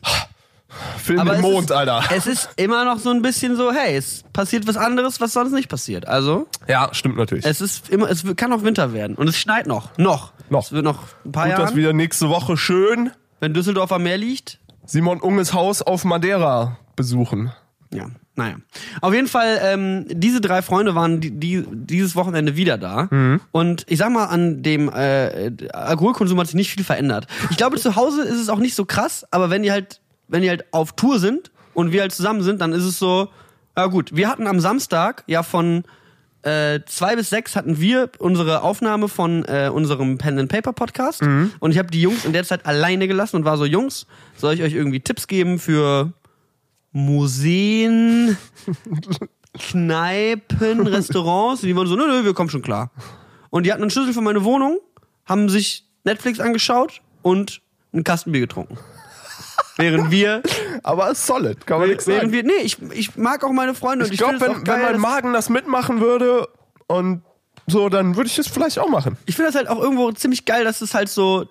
Film Aber im Mond, ist, Alter. Es ist immer noch so ein bisschen so, hey, es passiert was anderes, was sonst nicht passiert. Also, Ja, stimmt natürlich. es ist immer, es kann auch Winter werden. Und es schneit noch. Noch. Noch. Es wird noch ein paar Gut, Jahre. wieder nächste Woche schön Wenn Düsseldorf am Meer liegt, Simon Unges Haus auf Madeira besuchen. Ja, naja. Auf jeden Fall, ähm, diese drei Freunde waren die, die, dieses Wochenende wieder da. Mhm. Und ich sag mal, an dem äh, Alkoholkonsum hat sich nicht viel verändert. Ich glaube, zu Hause ist es auch nicht so krass, aber wenn die halt, wenn die halt auf Tour sind und wir halt zusammen sind, dann ist es so, ja gut, wir hatten am Samstag ja von äh, zwei bis sechs hatten wir unsere Aufnahme von äh, unserem Pen and Paper Podcast und ich habe die Jungs in der Zeit alleine gelassen und war so Jungs, soll ich euch irgendwie Tipps geben für Museen, Kneipen, Restaurants? Und die waren so, nö, nö, wir kommen schon klar. Und die hatten einen Schlüssel für meine Wohnung, haben sich Netflix angeschaut und einen Kastenbier getrunken. Während wir, Aber ist solid, kann man nichts während sagen. wir, nee, ich, ich mag auch meine Freunde und Ich ich, glaube, wenn, wenn mein Magen das mitmachen würde und so, dann würde ich es vielleicht auch machen. ich finde das halt auch irgendwo ziemlich geil, dass es halt so,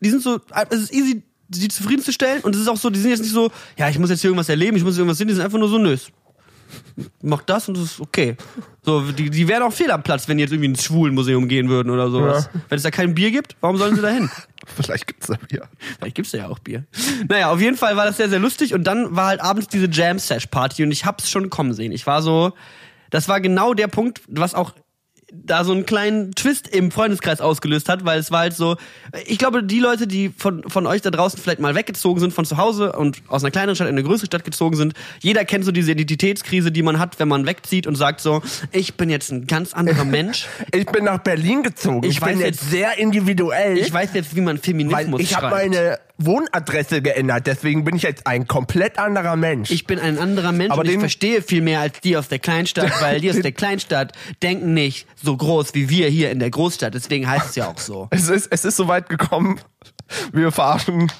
die sind so, es ist easy, sie zufriedenzustellen und es ist auch so, die sind jetzt nicht so, ja, ich muss jetzt hier irgendwas erleben, ich muss irgendwas sehen, die sind einfach nur so, nö, es macht das und das ist okay. So, die, die wären auch fehl am Platz, wenn die jetzt irgendwie ins Schwulenmuseum gehen würden oder sowas. Wenn es da kein Bier gibt, warum sollen sie da hin? Vielleicht gibt's da Bier. Vielleicht gibt's ja auch Bier. Naja, auf jeden Fall war das sehr, sehr lustig und dann war halt abends diese Jam-Sash-Party und ich hab's schon kommen sehen. Ich war so, das war genau der Punkt, was auch da so einen kleinen Twist im Freundeskreis ausgelöst hat, weil es war halt so, ich glaube, die Leute, die von, von euch da draußen vielleicht mal weggezogen sind von zu Hause und aus einer kleineren Stadt in eine größere Stadt gezogen sind, jeder kennt so diese Identitätskrise, die man hat, wenn man wegzieht und sagt so, ich bin jetzt ein ganz anderer Mensch. Ich bin nach Berlin gezogen. Ich weiß jetzt- sehr individuell. Ich weiß jetzt, wie man Feminismus ich habe schreibt. meine Wohnadresse geändert, deswegen bin ich jetzt ein komplett anderer Mensch. Ich bin ein anderer Mensch Aber und ich verstehe viel mehr als die aus der Kleinstadt, weil die aus der Kleinstadt denken nicht so groß wie wir hier in der Großstadt. Deswegen heißt es ja auch so. es ist, es ist so weit gekommen, wir verarschen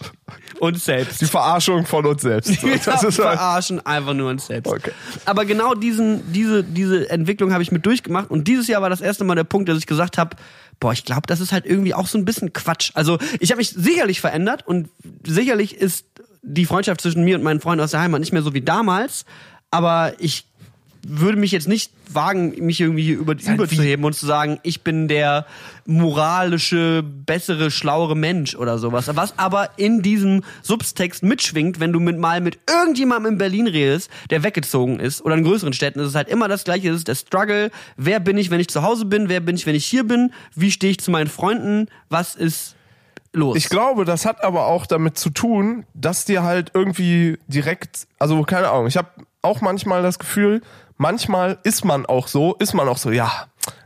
Und selbst. die Verarschung von uns selbst. Wir das ist halt, verarschen einfach nur uns selbst. Okay. Aber genau diesen, diese, diese Entwicklung habe ich mit durchgemacht und dieses Jahr war das erste Mal der Punkt, dass ich gesagt habe, boah, ich glaube, das ist halt irgendwie auch so ein bisschen Quatsch. Also ich habe mich sicherlich verändert und sicherlich ist die Freundschaft zwischen mir und meinen Freunden aus der Heimat nicht mehr so wie damals, aber ich würde mich jetzt nicht wagen, mich irgendwie über, halt überzuheben und zu sagen, ich bin der moralische, bessere, schlauere Mensch oder sowas. Was aber in diesem Subtext mitschwingt, wenn du mit mal mit irgendjemandem in Berlin redest, der weggezogen ist, oder in größeren Städten, ist es halt immer das Gleiche. Es ist der Struggle. Wer bin ich, wenn ich zu Hause bin? Wer bin ich, wenn ich hier bin? Wie stehe ich zu meinen Freunden? Was ist los? ich glaube, das hat aber auch damit zu tun, dass dir halt irgendwie direkt, also keine Ahnung, ich habe auch manchmal das Gefühl, manchmal ist man auch so, ist man auch so, ja,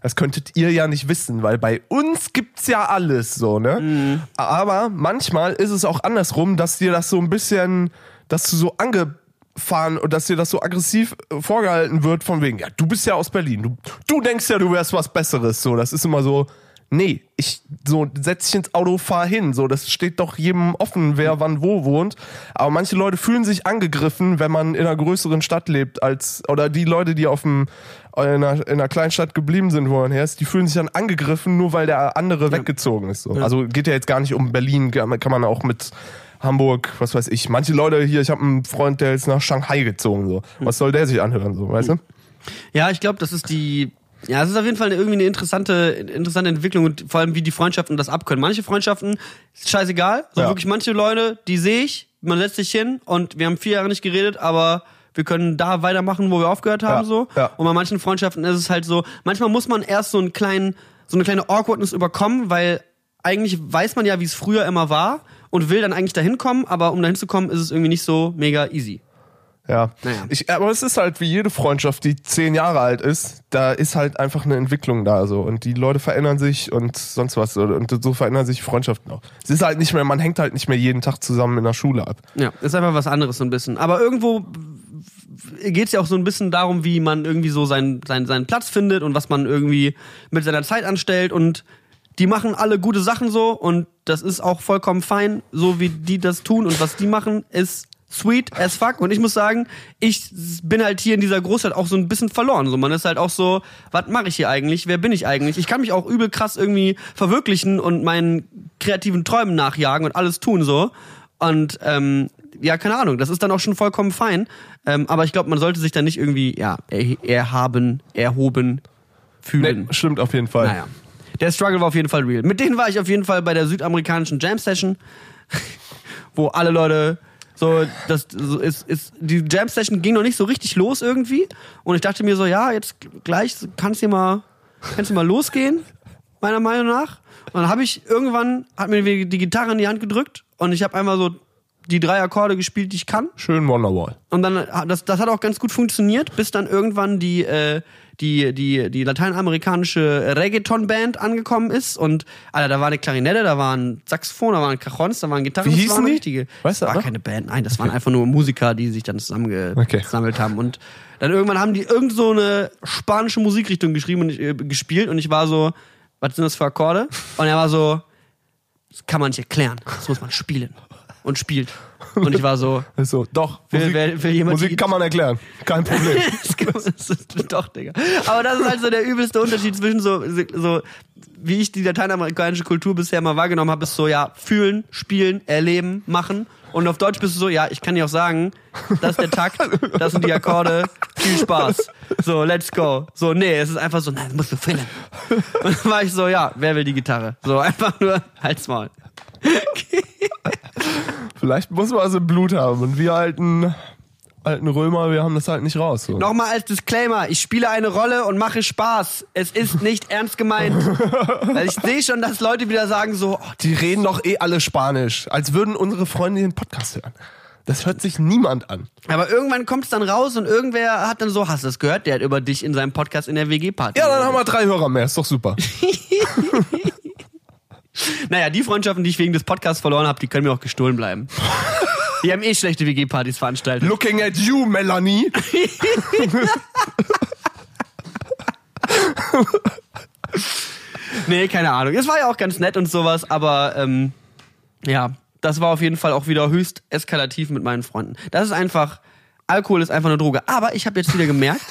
das könntet ihr ja nicht wissen, weil bei uns gibt's ja alles so, ne? Aber manchmal ist es auch andersrum, dass dir das so ein bisschen, dass du so angefahren und dass dir das so aggressiv äh, vorgehalten wird von wegen, ja, du bist ja aus Berlin, du, du denkst ja, du wärst was Besseres, so, das ist immer so, nee, ich so setz dich ins Auto, fahr hin. So, das steht doch jedem offen, wer wann wo wohnt. Aber manche Leute fühlen sich angegriffen, wenn man in einer größeren Stadt lebt, als oder die Leute, die auf dem in einer, in einer kleinen Stadt geblieben sind, wo man her ist, die fühlen sich dann angegriffen, nur weil der andere weggezogen ist. So. Also geht ja jetzt gar nicht um Berlin, kann man auch mit Hamburg, was weiß ich. Manche Leute hier, ich habe einen Freund, der ist nach Shanghai gezogen. So, was soll der sich anhören? So, weißt du? Ja, ich glaube, das ist die. Ja, es ist auf jeden Fall irgendwie eine interessante, interessante Entwicklung und vor allem, wie die Freundschaften das abkönnen. Manche Freundschaften ist scheißegal. So Ja. wirklich manche Leute, die sehe ich, man setzt sich hin und wir haben vier Jahre nicht geredet, aber wir können da weitermachen, wo wir aufgehört haben, Ja, so. ja. Und bei manchen Freundschaften ist es halt so, manchmal muss man erst so einen kleinen, so eine kleine Awkwardness überkommen, weil eigentlich weiß man ja, wie es früher immer war und will dann eigentlich dahin kommen, aber um dahin zu kommen, ist es irgendwie nicht so mega easy. Ja. Naja. Ich, aber es ist halt wie jede Freundschaft, die zehn Jahre alt ist, da ist halt einfach eine Entwicklung da so. Und die Leute verändern sich und sonst was. Und so verändern sich Freundschaften auch. Es ist halt nicht mehr, man hängt halt nicht mehr jeden Tag zusammen in der Schule ab. Ja, ist einfach was anderes so ein bisschen. Aber irgendwo geht's ja auch so ein bisschen darum, wie man irgendwie so seinen, seinen, seinen Platz findet und was man irgendwie mit seiner Zeit anstellt und die machen alle gute Sachen so und das ist auch vollkommen fein, so wie die das tun und was die machen ist sweet as fuck. Und ich muss sagen, ich bin halt hier in dieser Großstadt auch so ein bisschen verloren. So, man ist halt auch so, was mache ich hier eigentlich? Wer bin ich eigentlich? Ich kann mich auch übel krass irgendwie verwirklichen und meinen kreativen Träumen nachjagen und alles tun so. Und ähm, ja, keine Ahnung, das ist dann auch schon vollkommen fein. Ähm, aber ich glaube, man sollte sich dann nicht irgendwie, ja, er, erhaben, erhoben fühlen. Nee, stimmt auf jeden Fall. Naja. Der Struggle war auf jeden Fall real. Mit denen war ich auf jeden Fall bei der südamerikanischen Jam Session, wo alle Leute so, das so ist, ist, die Jam Session ging noch nicht so richtig los irgendwie. Und ich dachte mir so, ja, jetzt gleich kannst du mal, kannst du mal losgehen, meiner Meinung nach. Und dann habe ich irgendwann, hat mir die Gitarre in die Hand gedrückt und ich habe einmal so die drei Akkorde gespielt, die ich kann. Schön Wonderwall. Und dann, das, das hat auch ganz gut funktioniert, bis dann irgendwann die, äh, die, die, die lateinamerikanische Reggaeton-Band angekommen ist. Und, Alter, da war eine Klarinette, da war ein Saxophon, da waren Cajons, da waren Gitarren. Wie das hießen war eine die? richtige. Weißt du das war aber? keine Band, nein, das waren einfach nur Musiker, die sich dann zusammengesammelt Okay. haben. Und dann irgendwann haben die irgend so eine spanische Musikrichtung geschrieben und äh, gespielt und ich war so, was sind das für Akkorde? Und er war so, das kann man nicht erklären, das muss man spielen. Und spielt. Und ich war so, Also, doch. Will- Musik, will- will jemand Musik kann man erklären. Kein Problem. das ist, doch, Digga. Aber das ist halt so der übelste Unterschied zwischen so, so wie ich die lateinamerikanische Kultur bisher mal wahrgenommen habe, ist so, ja, fühlen, spielen, erleben, machen. Und auf Deutsch bist du so, ja, ich kann dir auch sagen, das ist der Takt, das sind die Akkorde, viel Spaß. So, let's go. So, nee, es ist einfach so, nein, das musst du fühlen. Und dann war ich so, ja, wer will die Gitarre? So, einfach nur, halt's Maul. Vielleicht muss man also Blut haben. Und wir alten, alten Römer, wir haben das halt nicht raus. So. Nochmal als Disclaimer, ich spiele eine Rolle und mache Spaß. Es ist nicht ernst gemeint. Weil ich sehe schon, dass Leute wieder sagen so, oh, Die reden doch eh alle Spanisch, als würden unsere Freunde den Podcast hören. Das hört sich niemand an. aber irgendwann kommt es dann raus und irgendwer hat dann so, hast du das gehört? Der hat über dich in seinem Podcast in der WG-Party. Ja, dann haben wir drei Hörer mehr, ist doch super. Naja, die Freundschaften, die ich wegen des Podcasts verloren habe, die können mir auch gestohlen bleiben. Die haben eh schlechte WG-Partys veranstaltet. Looking at you, Melanie. Nee, keine Ahnung. Es war ja auch ganz nett und sowas, aber ähm, ja, das war auf jeden Fall auch wieder höchst eskalativ mit meinen Freunden. Das ist einfach, Alkohol ist einfach eine Droge. Aber ich habe jetzt wieder gemerkt,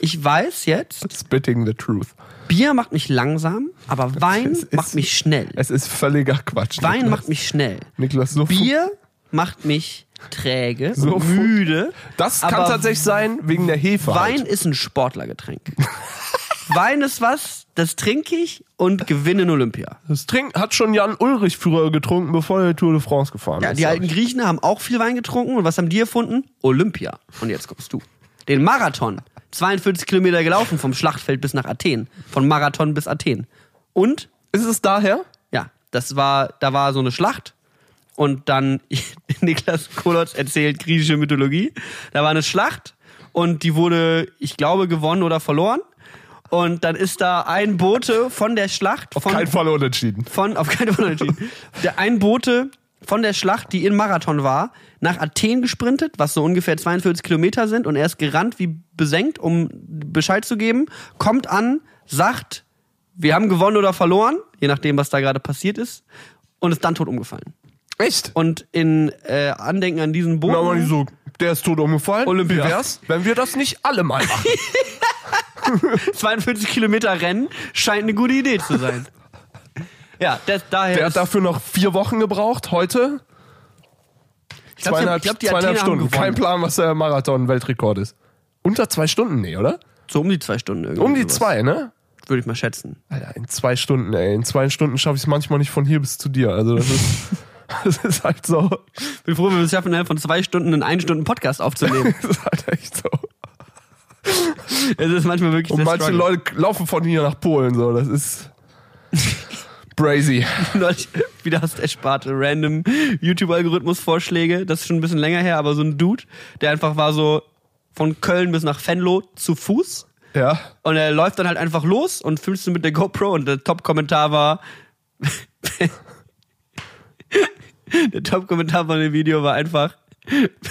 ich weiß jetzt, Spitting the truth. Bier macht mich langsam, aber Wein ist- macht mich schnell. Es ist völliger Quatsch. Wein Niklas. macht mich schnell. Niklas, so Bier macht mich träge, So müde. Das kann tatsächlich sein, wegen der Hefe. Wein Halt. ist ein Sportlergetränk. Wein ist was, das trinke ich und gewinne in Olympia. Das trink, hat schon Jan Ulrich früher getrunken, bevor er die Tour de France gefahren Ja, ist. die glaub alten. Griechen haben auch viel Wein getrunken und was haben die erfunden? Olympia. Und jetzt kommst du. Den Marathon. 42 Kilometer gelaufen vom Schlachtfeld bis nach Athen. Von Marathon bis Athen. Und Ist es daher? ja, das war, da war so eine Schlacht und dann Niklas Kolotz erzählt griechische Mythologie. Da war eine Schlacht und die wurde, ich glaube, gewonnen oder verloren. Und dann ist da ein Bote von der Schlacht Auf von, keinen Fall unentschieden. von auf keinen Fall entschieden. Der ein Bote von der Schlacht, die in Marathon war, nach Athen gesprintet, was so ungefähr 42 Kilometer sind, und er ist gerannt wie besenkt, um Bescheid zu geben, kommt an, sagt, wir haben gewonnen oder verloren, je nachdem, was da gerade passiert ist, und ist dann tot umgefallen. Echt? Und in äh, Andenken an diesen Boten. Na, aber nicht so, der ist tot umgefallen. Olympia. Wie wär's, wenn wir das nicht alle mal machen? 42 Kilometer Rennen scheint eine gute Idee zu sein. Ja, das, daher Der hat dafür noch vier Wochen gebraucht. Heute ich glaub, zweieinhalb, ich glaub, die zweieinhalb Athener haben Stunden. gewonnen. Kein Plan, was der Marathon-Weltrekord ist. Unter zwei Stunden, nee, oder? So um die zwei Stunden irgendwie. Um die sowas. zwei, ne? Würde ich mal schätzen. Alter, in zwei Stunden, ey. In zwei Stunden schaffe ich es manchmal nicht von hier bis zu dir. Also das ist, das ist halt so. bin froh, wenn wir es schaffen, innerhalb von zwei Stunden einen einen Stunden Podcast aufzunehmen. Das ist halt echt so. es ist manchmal wirklich Und manche Struggle. Leute laufen von hier nach Polen, so. Das ist brazy. Neulich wieder aus der Sparte random YouTube-Algorithmus-Vorschläge. Das ist schon ein bisschen länger her, aber so ein Dude, der einfach war so von Köln bis nach Venlo zu Fuß. Ja. Und er läuft dann halt einfach los und filmst du mit der GoPro und der Top-Kommentar war. der Top-Kommentar von dem Video war einfach,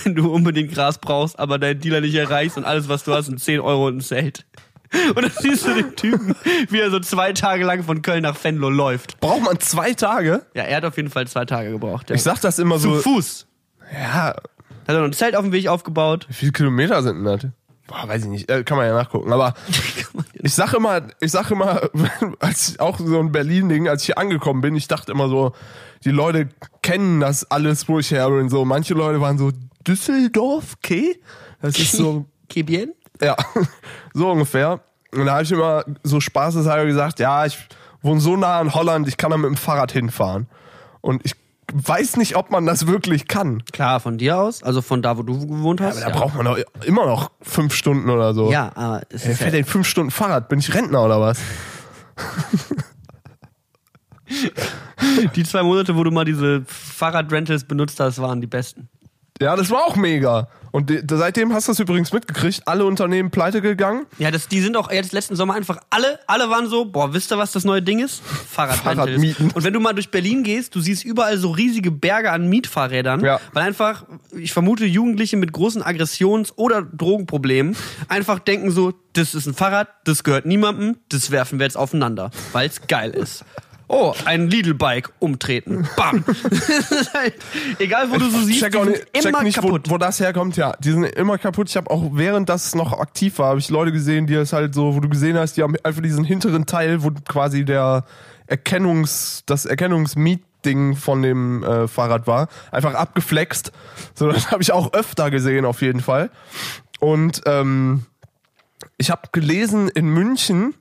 wenn du unbedingt Gras brauchst, aber deinen Dealer nicht erreichst und alles, was du hast, sind 10 Euro und ein Zelt. Und dann siehst du den Typen, wie er so zwei Tage lang von Köln nach Venlo läuft. Braucht man zwei Tage? Ja, er hat auf jeden Fall zwei Tage gebraucht. Ja. Ich sag das immer zu so. Fuß. Ja, Hat er noch ein Zelt auf dem Weg aufgebaut. Wie viele Kilometer sind denn das? Boah, weiß ich nicht. Äh, kann man ja nachgucken. Aber ich sag immer, ich sag immer, als ich auch so ein Berlin-Ding, als ich hier angekommen bin, ich dachte immer so, die Leute kennen das alles, wo ich her bin. So, manche Leute waren so, Düsseldorf, okay? Das ist so, Que bien? Ja, so ungefähr. Und da habe ich immer so spaßeshalber gesagt, ja, ich wohne so nah an Holland, ich kann da mit dem Fahrrad hinfahren. Und ich weiß nicht, ob man das wirklich kann. Klar, von dir aus, also von da, wo du gewohnt hast. Aber da braucht man doch immer noch fünf Stunden oder so. ja, aber es Wer ist fährt ja, denn fünf Stunden Fahrrad? Bin ich Rentner oder was? die zwei Monate, wo du mal diese Fahrradrentals benutzt hast, waren die besten. Ja, das war auch mega. Und de- seitdem hast du das übrigens mitgekriegt. Alle Unternehmen pleite gegangen. Ja, das, die sind auch jetzt letzten Sommer einfach alle, alle waren so, boah, wisst ihr, was das neue Ding ist? Fahrradmieten. Und wenn du mal durch Berlin gehst, du siehst überall so riesige Berge an Mietfahrrädern, Ja. weil einfach, ich vermute, Jugendliche mit großen Aggressions- oder Drogenproblemen einfach denken so, das ist ein Fahrrad, das gehört niemandem, das werfen wir jetzt aufeinander, weil es geil ist. Oh, ein Lidl-Bike umtreten. Bam. Halt, egal wo du so siehst, check die auch sind nicht, check immer nicht wo, kaputt. wo das herkommt. Ja, die sind immer kaputt. Ich habe auch während das noch aktiv war, habe ich Leute gesehen, die es halt so, wo du gesehen hast, die haben einfach diesen hinteren Teil, wo quasi der Erkennungs, das Erkennungsmietding von dem äh, Fahrrad war, einfach abgeflext. So, das habe ich auch öfter gesehen auf jeden Fall. Und ähm, ich habe gelesen in München,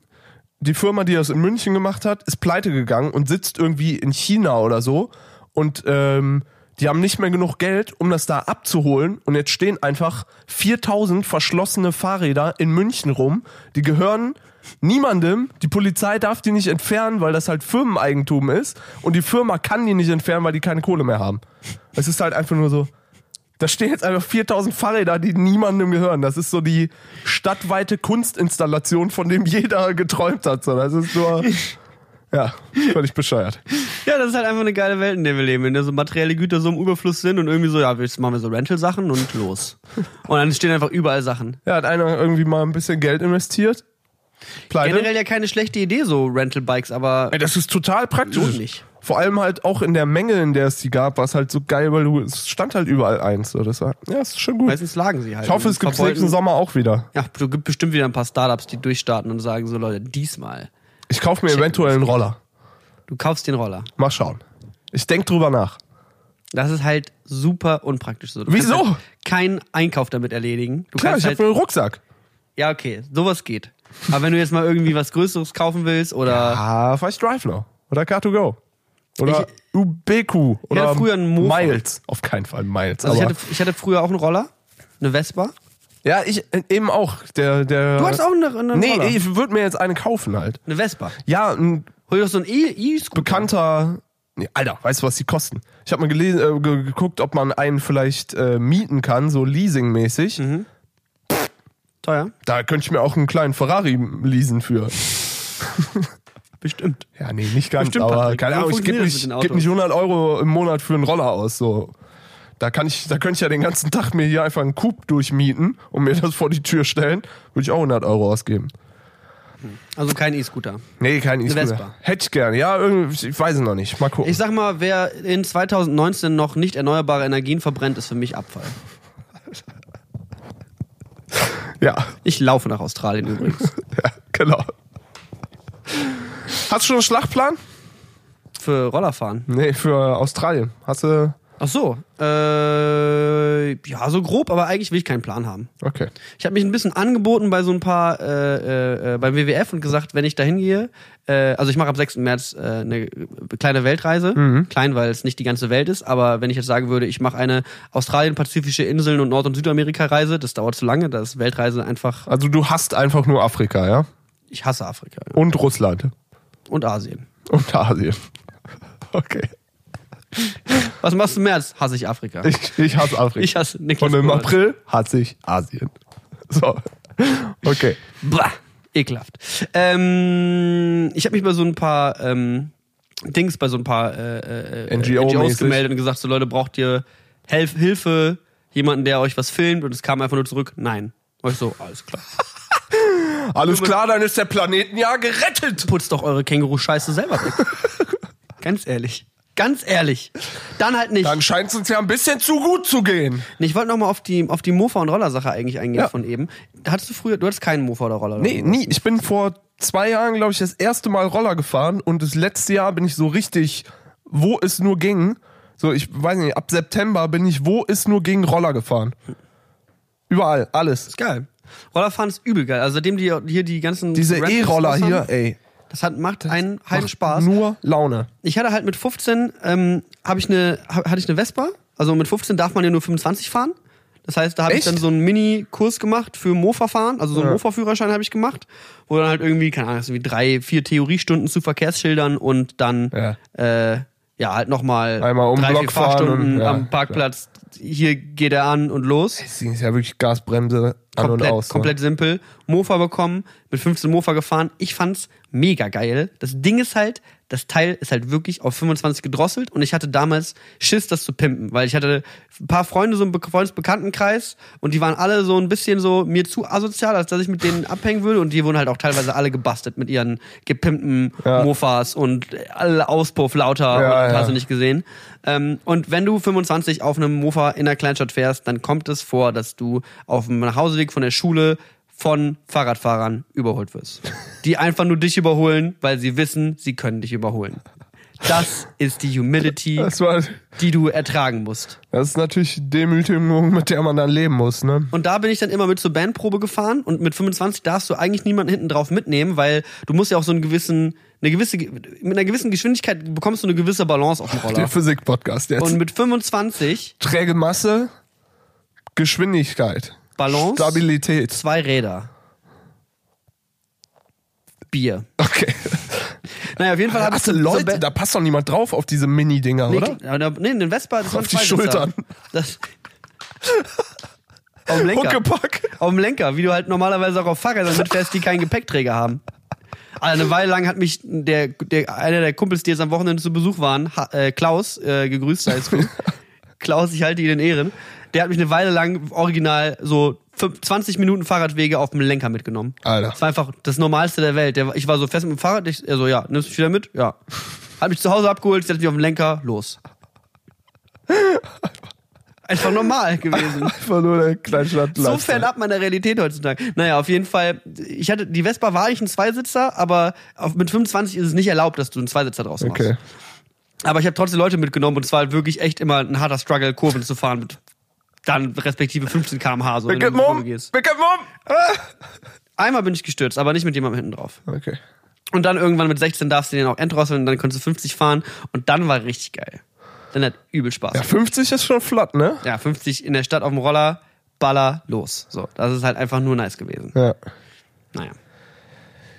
die Firma, die das in München gemacht hat, ist pleite gegangen und sitzt irgendwie in China oder so. Und ähm, die haben nicht mehr genug Geld, um das da abzuholen. Und jetzt stehen einfach 4000 verschlossene Fahrräder in München rum. Die gehören niemandem. Die Polizei darf die nicht entfernen, weil das halt Firmeneigentum ist. Und die Firma kann die nicht entfernen, weil die keine Kohle mehr haben. Es ist halt einfach nur so. Da stehen jetzt einfach 4000 Fahrräder, die niemandem gehören. Das ist so die stadtweite Kunstinstallation, von dem jeder geträumt hat. So, das ist nur, ja, völlig bescheuert. Ja, das ist halt einfach eine geile Welt, in der wir leben, in der so materielle Güter so im Überfluss sind und irgendwie so, ja, jetzt machen wir so Rental-Sachen und los. Und dann stehen einfach überall Sachen. Ja, hat einer irgendwie mal ein bisschen Geld investiert. Pleite. Generell ja keine schlechte Idee, so Rental-Bikes, aber Ey, das ist total praktisch. Lohnt nicht. Vor allem halt auch in der Menge, in der es die gab, war es halt so geil, weil du, es stand halt überall eins. So, das war, ja, ist schon gut. meistens lagen sie halt. Ich hoffe, es gibt Verbeulten- nächsten Sommer auch wieder. Ja, du gibt bestimmt wieder ein paar Startups, die durchstarten und sagen so, Leute, diesmal, Ich kaufe mir eventuell einen Roller. du kaufst den Roller. Mal schauen. Ich denk drüber nach. Das ist halt super unpraktisch so. Du Wieso? Halt keinen Einkauf damit erledigen. Du Klar, ich halt, habe einen Rucksack. ja, okay, sowas geht. Aber wenn du jetzt mal irgendwie was Größeres kaufen willst oder Ah, vielleicht Drive noch. Oder Car2Go. Oder UBQ. Oder hatte früher einen Mofa. Miles. Auf keinen Fall Miles. Also ich hatte, ich hatte früher auch einen Roller, eine Vespa. ja, ich eben auch. Der, der, Du hast auch eine, eine Nee, Roller. ich würde mir jetzt eine kaufen halt. Eine Vespa. Ja, ein Hol dir doch so einen E- E-Scooter. bekannter. Nee, Alter, weißt du, was die kosten? Ich habe mal gelesen, äh, ge- geguckt, ob man einen vielleicht äh, mieten kann, so leasingmäßig. Mhm. Teuer. Da könnte ich mir auch einen kleinen Ferrari leasen für. Bestimmt. Ja, nee, nicht ganz, Bestimmt, aber keine Ahnung, ich gebe nicht, geb nicht Autos? 100 Euro im Monat für einen Roller aus, so. Da kann ich, da könnte ich ja den ganzen Tag mir hier einfach einen Coup durchmieten und mir das vor die Tür stellen, würde ich auch 100 Euro ausgeben. Also kein E-Scooter. Nee, kein E-Scooter. Hätte ich gerne, ja, irgendwie, ich weiß es noch nicht, mal gucken. Ich sag mal, wer in 2019 noch nicht erneuerbare Energien verbrennt, ist für mich Abfall. ja, Ich laufe nach Australien übrigens. ja, genau. Hast du schon einen Schlachtplan? Für Rollerfahren. Nee, für Australien. Hast du, Ach so. Äh, ja, so grob, aber eigentlich will ich keinen Plan haben. okay. Ich habe mich ein bisschen angeboten bei so ein paar, äh, äh, äh, beim WWF und gesagt, wenn ich da hingehe, äh, also ich mache ab 6. März äh, eine kleine Weltreise. Klein, weil es nicht die ganze Welt ist, aber wenn ich jetzt sagen würde, ich mache eine Australien, Pazifische Inseln und Nord- und Südamerika-Reise, das dauert zu lange, das ist Weltreise einfach, Also du hast einfach nur Afrika, ja? ich hasse Afrika Und Russland. Und Asien. Und Asien. Okay. Was machst du im März? Hasse ich Afrika. Ich, ich hasse Afrika. Ich hasse Niklas Und im Moritz. April hasse ich Asien. So. Okay. Bah, ekelhaft. Ähm, ich habe mich bei so ein paar ähm, Dings, bei so ein paar äh, äh, NGO NGOs -mäßig. gemeldet und gesagt, so Leute, braucht ihr Helf Hilfe, jemanden, der euch was filmt und es kam einfach nur zurück, nein. Und ich so, alles klar. Alles klar, dann ist der Planetenjahr gerettet. Putzt doch eure Känguru-Scheiße selber weg. Ganz ehrlich. Ganz ehrlich. Dann halt nicht. Dann scheint es uns ja ein bisschen zu gut zu gehen. Nee, ich wollte noch mal auf die, auf die Mofa- und Roller-Sache eigentlich eingehen Ja. von eben. Hattest du früher, du hattest keinen Mofa oder Roller? Nee, oder nie. Ich bin vor zwei Jahren, glaube ich, das erste Mal Roller gefahren und das letzte Jahr bin ich so richtig, wo es nur ging. So, ich weiß nicht, ab September bin ich, wo es nur ging, Roller gefahren. Überall, alles. Ist geil. Rollerfahren ist übel geil. Also seitdem die hier die ganzen Diese E-Roller hier, ey. das hat, macht einen macht Spaß. Nur Laune. Ich hatte halt mit 15 ähm, habe ich eine hab, hatte ich eine Vespa. Also mit 15 darf man ja nur 25 fahren. Das heißt, da habe ich dann so einen Mini-Kurs gemacht für Mofa-Fahren, also so einen Ja. Mofa-Führerschein habe ich gemacht, wo dann halt irgendwie, keine Ahnung, so wie drei, vier Theoriestunden zu Verkehrsschildern und dann Ja. äh, ja halt nochmal um drei, vier Fahrstunden und- ja, am Parkplatz. Hier geht er an und los. Das ist ja wirklich Gasbremse an komplett, und aus. ne? komplett simpel. Mofa bekommen, mit 15 Mofa gefahren. Ich fand's mega geil. Das Ding ist halt, das Teil ist halt wirklich auf 25 gedrosselt und ich hatte damals Schiss, das zu pimpen, weil ich hatte ein paar Freunde so im Be- Freundesbekanntenkreis und die waren alle so ein bisschen so mir zu asozial, als dass ich mit denen abhängen würde und die wurden halt auch teilweise alle gebastelt mit ihren gepimpten Ja. Mofas und alle Auspuff lauter Ja, und ja. hast du nicht gesehen. Ähm, und wenn du 25 auf einem Mofa in der Kleinstadt fährst, dann kommt es vor, dass du auf dem Nachhauseweg von der Schule von Fahrradfahrern überholt wirst. Die einfach nur dich überholen, weil sie wissen, sie können dich überholen. Das ist die Humility, war, die du ertragen musst. das ist natürlich Demütigung, mit der man dann leben muss, ne? Und da bin ich dann immer mit zur Bandprobe gefahren und mit 25 darfst du eigentlich niemanden hinten drauf mitnehmen, weil du musst ja auch so einen gewissen, eine gewisse, mit einer gewissen Geschwindigkeit bekommst du eine gewisse Balance auf dem Der Roller. Physik-Podcast jetzt. Und mit 25 Träge Masse, Geschwindigkeit, Balance, Stabilität. zwei Räder. Bier. Okay. Naja, auf jeden Fall habe ich zur Leute, Ba- da passt doch niemand drauf auf diese Mini-Dinger, nee, oder? Da- nee, den Vespa, das waren Auf die zwei. Schultern. Das, auf dem Lenker. Huckepack. Auf dem Lenker, wie du halt normalerweise auch auf Fahrrädern mitfährst, die keinen Gepäckträger haben. Also eine Weile lang hat mich der, der einer der Kumpels, die jetzt am Wochenende zu Besuch waren, ha, äh, Klaus, äh, gegrüßt heißt du. Klaus, ich halte ihn in Ehren. Der hat mich eine Weile lang original so fünf- 20 Minuten Fahrradwege auf dem Lenker mitgenommen. Alter. Das war einfach das Normalste der Welt. Der, ich war so fest mit dem Fahrrad, ich, er so, ja, nimmst du mich wieder mit? Ja. Hat mich zu Hause abgeholt, setzt mich auf den Lenker, los. Einfach normal gewesen. Einfach nur der Kleinstadt. So fernab meiner Realität heutzutage. Naja, auf jeden Fall, ich hatte, die Vespa war eigentlich ein Zweisitzer, aber mit 25 ist es nicht erlaubt, dass du einen Zweisitzer draus machst. Okay. Aber ich habe trotzdem Leute mitgenommen und es war halt wirklich echt immer ein harter Struggle, Kurven zu fahren mit dann respektive 15 km/h. So, wenn du mum. gehst. It mum. Einmal bin ich gestürzt, aber nicht mit jemandem hinten drauf. Okay. Und dann irgendwann mit 16 darfst du den auch entdrosseln, dann konntest du 50 fahren und dann war richtig geil. Dann hat übel Spaß. Ja, 50 ist schon flott, ne? Ja, 50 in der Stadt auf dem Roller, Baller, los. So, das ist halt einfach nur nice gewesen. Ja. Naja.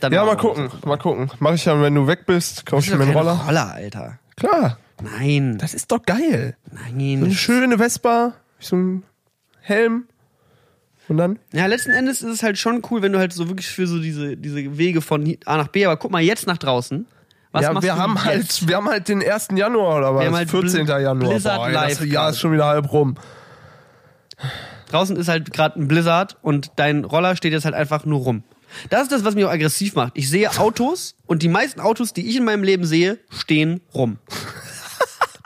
Dann Ja, mal gucken, mal gucken. Mach ich ja, wenn du weg bist, kauf ich mir einen Roller. Roller, Alter. Klar, Nein. das ist doch geil. So eine Nein. schöne Vespa, so ein Helm. Und dann? Ja, letzten Endes ist es halt schon cool, wenn du halt so wirklich für so diese, diese Wege von A nach B, aber guck mal jetzt nach draußen. Was ja, machst wir du haben jetzt? halt, wir haben halt den 1. Januar oder was? halt 14. Bl- Januar. Blizzard Boah, Live das Jahr ist schon wieder halb rum. Draußen ist halt gerade ein Blizzard und dein Roller steht jetzt halt einfach nur rum. Das ist das, was mich auch aggressiv macht. Ich sehe Autos und die meisten Autos, die ich in meinem Leben sehe, stehen rum.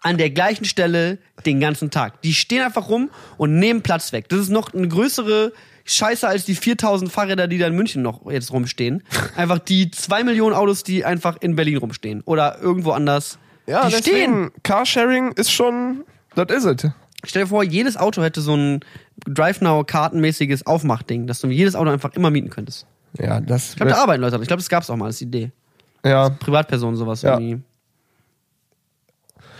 An der gleichen Stelle den ganzen Tag. Die stehen einfach rum und nehmen Platz weg. Das ist noch eine größere Scheiße als die 4000 Fahrräder, die da in München noch jetzt rumstehen. Einfach die zwei Millionen Autos, die einfach in Berlin rumstehen. Oder irgendwo anders. Ja, die stehen. Carsharing ist schon, das is it. Stell dir vor, jedes Auto hätte so ein Drive Now kartenmäßiges Aufmachding, dass du jedes Auto einfach immer mieten könntest. Ja, das. Ich glaube, da arbeiten Leute dran. Ich glaube, das gab es auch mal als Idee. ja, Privatpersonen sowas Ja. irgendwie.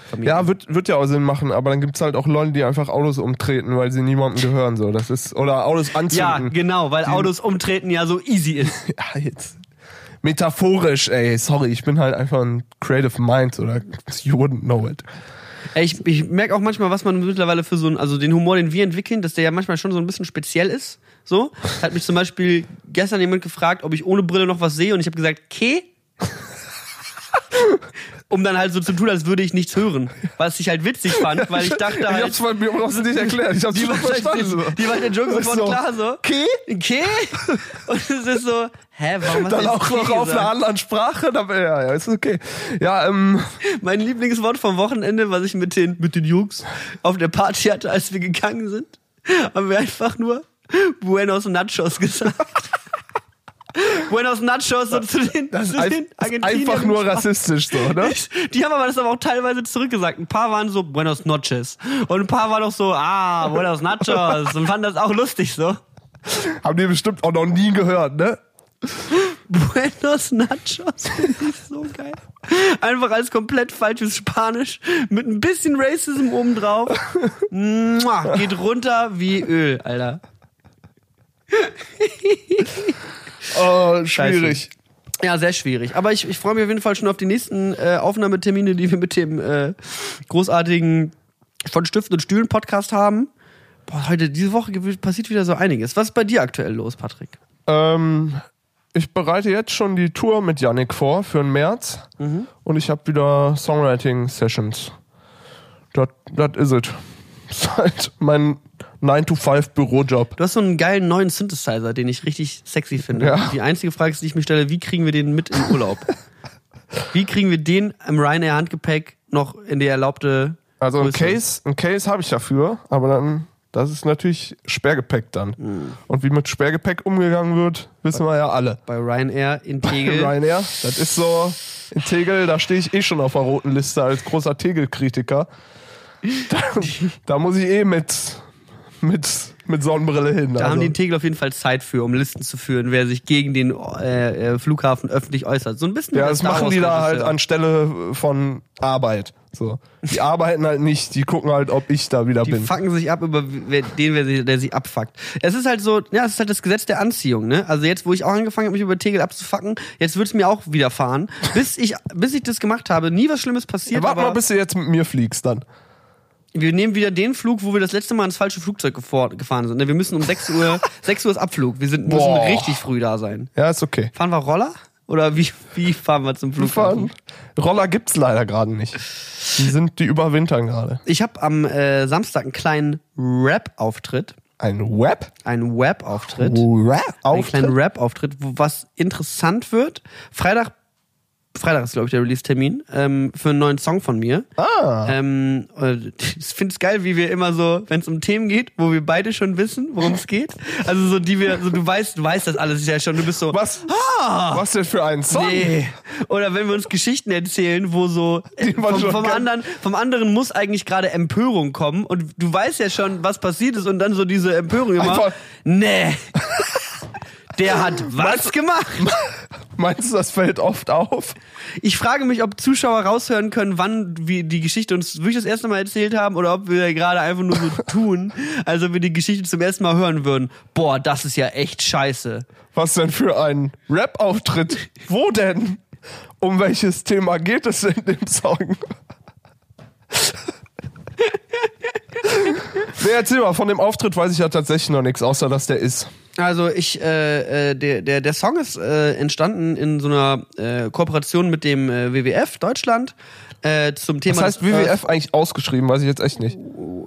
vermieten. ja wird, wird ja auch Sinn machen, aber dann gibt's halt auch Leute, die einfach Autos umtreten, weil sie niemandem gehören. So. Das ist, oder Autos ja, anzünden. genau, weil Autos umtreten ja so easy ist. Ja, jetzt. Metaphorisch, ey. Sorry, ich bin halt einfach ein Creative Mind oder you wouldn't know it. Ey, Ich, ich merke auch manchmal, was man mittlerweile für so ein, also den Humor, den wir entwickeln, dass der ja manchmal schon so ein bisschen speziell ist. So. Hat mich zum Beispiel gestern jemand gefragt, ob ich ohne Brille noch was sehe und ich habe gesagt, okay. um dann halt so zu tun, als würde ich nichts hören. Was ich halt witzig fand, weil ich dachte Ich halt. hab's mal, mir brauchst du nicht erklären. Ich hab's Die war, verstanden. die, die war der Joke sofort So. klar so. Okay. Okay? Und es ist so, hä, warum hast du Dann jetzt auch noch auf gesagt? einer anderen Sprache. Dann, ja, ja, ist okay. Ja, ähm, Mein Lieblingswort vom Wochenende, was ich mit den, mit den Jungs auf der Party hatte, als wir gegangen sind, haben wir einfach nur Buenos Nachos gesagt. Buenos Nachos so zu den, das zu den einfach nur rassistisch so, ne? Die haben aber das aber auch teilweise zurückgesagt. Ein paar waren so Buenos Noches. Und ein paar waren auch so, ah, Buenos Nachos. Und fanden das auch lustig so. Haben die bestimmt auch noch nie gehört, ne? Buenos Nachos finde ich so geil. Einfach als komplett falsches Spanisch mit ein bisschen Racism obendrauf. Mua, geht runter wie Öl, Alter. Oh, schwierig. Ja, sehr schwierig. Aber ich, ich freue mich auf jeden Fall schon auf die nächsten äh, Aufnahmetermine, die wir mit dem äh, großartigen von Stiften und Stühlen Podcast haben. Boah, heute, diese Woche passiert wieder so einiges. Was ist bei dir aktuell los, Patrick? Ähm, ich bereite jetzt schon die Tour mit Yannick vor für den März. Und ich habe wieder Songwriting-Sessions. Das is it. Das ist halt mein 9-to-5-Bürojob. Du hast so einen geilen neuen Synthesizer, den ich richtig sexy finde. Ja. Die einzige Frage, die ich mir stelle, wie kriegen wir den mit im Urlaub? wie kriegen wir den im Ryanair Handgepäck noch in die erlaubte Also ein Größe? Case, ein Case habe ich dafür, aber dann, das ist natürlich Sperrgepäck dann. Und wie mit Sperrgepäck umgegangen wird, wissen wir ja alle. Bei Ryanair in Tegel. Ryanair, das ist so, in Tegel, da stehe ich eh schon auf der roten Liste als großer Tegel-Kritiker. Da, da muss ich eh mit, mit, mit Sonnenbrille hin. Da also. haben die in Tegel auf jeden Fall Zeit für, um Listen zu führen, wer sich gegen den äh, äh, Flughafen öffentlich äußert. So ein bisschen. ja, das machen die da halt Wars-Regisseur. anstelle von Arbeit. So. Die arbeiten halt nicht, die gucken halt, ob ich da wieder Die bin. fucken sich ab über wer, den, der sie abfuckt. Es ist halt so, ja, es ist halt das Gesetz der Anziehung, ne? Also jetzt, wo ich auch angefangen habe, mich über Tegel abzufacken, jetzt wird es mir auch widerfahren. Bis ich, bis ich das gemacht habe, nie was Schlimmes passiert. Warte aber mal, bis du jetzt mit mir fliegst dann. Wir nehmen wieder den Flug, wo wir das letzte Mal ins falsche Flugzeug gefahr, gefahren sind. Ne? Wir müssen um 6 Uhr, 6 Uhr ist Abflug. Wir sind, müssen Boah. richtig früh da sein. Ja, ist okay. Fahren wir Roller? Oder wie, wie fahren wir zum Wir Flughafen? fahren. Roller gibt's leider gerade nicht. Die sind, die überwintern gerade. Ich habe am äh, Samstag einen kleinen Rap-Auftritt. Ein Web? Einen Web-Auftritt. Rap? Einen kleinen Rap-Auftritt, was interessant wird. Freitag, Freitag ist, glaube ich, der Release-Termin ähm, für einen neuen Song von mir. Ah. Ähm, äh, ich finde es geil, wie wir immer so, wenn es um Themen geht, wo wir beide schon wissen, worum es geht. Also so die wir, so du weißt, du weißt das alles ja schon. Du bist so, Was? Was denn für ein Song? Nee. Oder wenn wir uns Geschichten erzählen, wo so äh, vom, vom, anderen, vom anderen muss eigentlich gerade Empörung kommen und du weißt ja schon, was passiert ist und dann so diese Empörung immer. Einfach- Nee. Der hat was gemacht? Meinst du, das fällt oft auf? Ich frage mich, ob Zuschauer raushören können, wann wir die Geschichte uns wirklich das erste Mal erzählt haben oder ob wir gerade einfach nur so tun, als ob wir die Geschichte zum ersten Mal hören würden. Boah, das ist ja echt scheiße. Was denn für ein Rap-Auftritt? Wo denn? Um welches Thema geht es in dem Song? nee, erzähl mal, von dem Auftritt weiß ich ja tatsächlich noch nichts, außer dass der ist. Also ich, äh, äh, der, der, der Song ist äh, entstanden in so einer äh, Kooperation mit dem äh, WWF Deutschland äh, zum Thema. Was heißt des WWF eigentlich ausgeschrieben? Weiß ich jetzt echt nicht.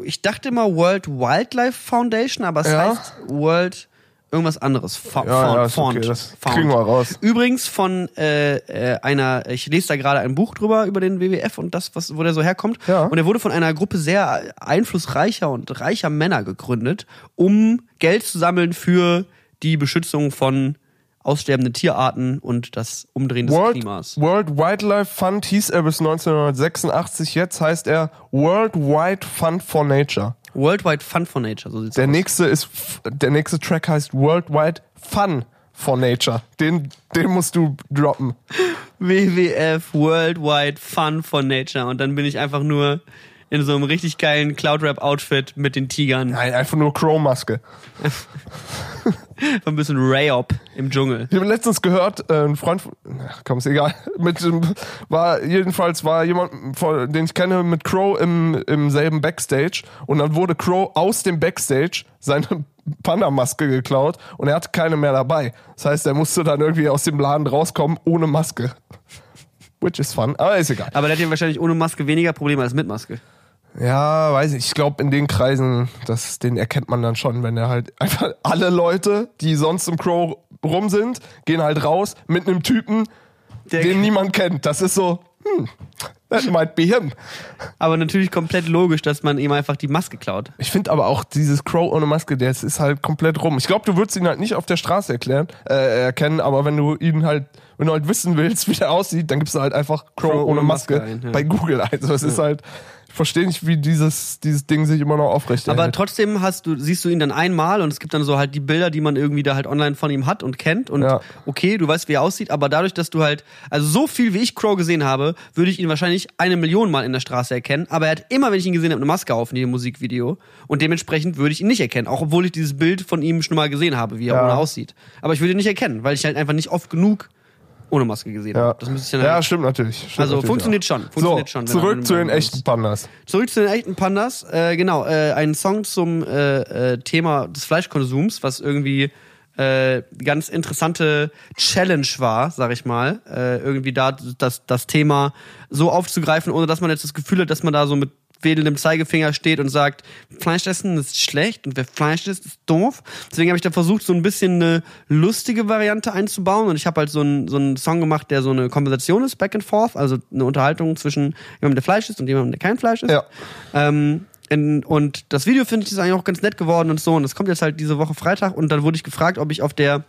Ich dachte immer World Wildlife Foundation, aber es Ja. heißt World irgendwas anderes. Fa Ja, Found, ja, okay, das Found. kriegen wir raus. Übrigens von äh, äh, einer, ich lese da gerade ein Buch drüber über den WWF und das, was, wo der so herkommt. Ja. Und er wurde von einer Gruppe sehr einflussreicher und reicher Männer gegründet, um Geld zu sammeln für die Beschützung von aussterbenden Tierarten und das Umdrehen des World, Klimas. World Wildlife Fund hieß er bis 1986, jetzt heißt er World Wide Fund for Nature. Worldwide Fund for Nature, so Der aus. nächste ist, der nächste Track heißt Worldwide Fun for Nature. Den, den musst du droppen. WWF Worldwide Fun for Nature und dann bin ich einfach nur in so einem richtig geilen Cloud-Rap-Outfit mit den Tigern. Nein, einfach nur Crow-Maske. Ein bisschen Rayop im Dschungel. Ich habe letztens gehört, äh, ein Freund, von- ach, komm, ist egal, mit, dem- war, jedenfalls war jemand, den ich kenne, mit Crow im, im selben Backstage und dann wurde Crow aus dem Backstage seine Panda-Maske geklaut und er hatte keine mehr dabei. Das heißt, er musste dann irgendwie aus dem Laden rauskommen ohne Maske. which is fun, aber ist egal. Aber der hat ja wahrscheinlich ohne Maske weniger Probleme als mit Maske. Ja, weiß ich. Ich glaube, in den Kreisen, das, den erkennt man dann schon, wenn er halt einfach alle Leute, die sonst im Crow rum sind, gehen halt raus mit einem Typen, Der- den niemand kennt. Das ist so, hm, that might be him. Aber natürlich komplett logisch, dass man ihm einfach die Maske klaut. Ich finde aber auch dieses Crow ohne Maske, das ist halt komplett rum. Ich glaube, du würdest ihn halt nicht auf der Straße erklären, äh, erkennen, aber wenn du ihn halt, wenn du halt wissen willst, wie der aussieht, dann gibst du halt einfach Crow, ohne Maske, ein, ja. bei Google. Also es ist halt, ich verstehe nicht, wie dieses, dieses Ding sich immer noch aufrecht Aber trotzdem hast du, siehst du ihn dann einmal und es gibt dann so halt die Bilder, die man irgendwie da halt online von ihm hat und kennt und Ja. okay, du weißt, wie er aussieht, aber dadurch, dass du halt, also so viel wie ich Crow gesehen habe, würde ich ihn wahrscheinlich eine Million Mal in der Straße erkennen, aber er hat immer, wenn ich ihn gesehen habe, eine Maske auf in jedem Musikvideo und dementsprechend würde ich ihn nicht erkennen, auch obwohl ich dieses Bild von ihm schon mal gesehen habe, wie er Ja. ohne aussieht. Aber ich würde ihn nicht erkennen, weil ich halt einfach nicht oft genug ohne Maske gesehen Ja, habe. Das müsste ich dann ja halt stimmt natürlich. Stimmt Also natürlich funktioniert auch. schon, funktioniert so, schon, zurück zu den echten Pandas. Zurück zu den echten Pandas. Äh, genau, äh, ein Song zum äh, äh, Thema des Fleischkonsums, was irgendwie äh, ganz interessante Challenge war, sag ich mal. Äh, irgendwie da das, das Thema so aufzugreifen, ohne dass man jetzt das Gefühl hat, dass man da so mit wedelndem Zeigefinger steht und sagt, Fleisch essen ist schlecht und wer Fleisch isst, ist doof. Deswegen habe ich da versucht, so ein bisschen eine lustige Variante einzubauen und ich habe halt so einen so einen Song gemacht, der so eine Konversation ist, back and forth, also eine Unterhaltung zwischen jemandem, der Fleisch isst und jemandem, der kein Fleisch isst. Ja. Ähm, in, und das Video finde ich ist eigentlich auch ganz nett geworden und so. Und das kommt jetzt halt diese Woche Freitag. Und dann wurde ich gefragt, ob ich auf der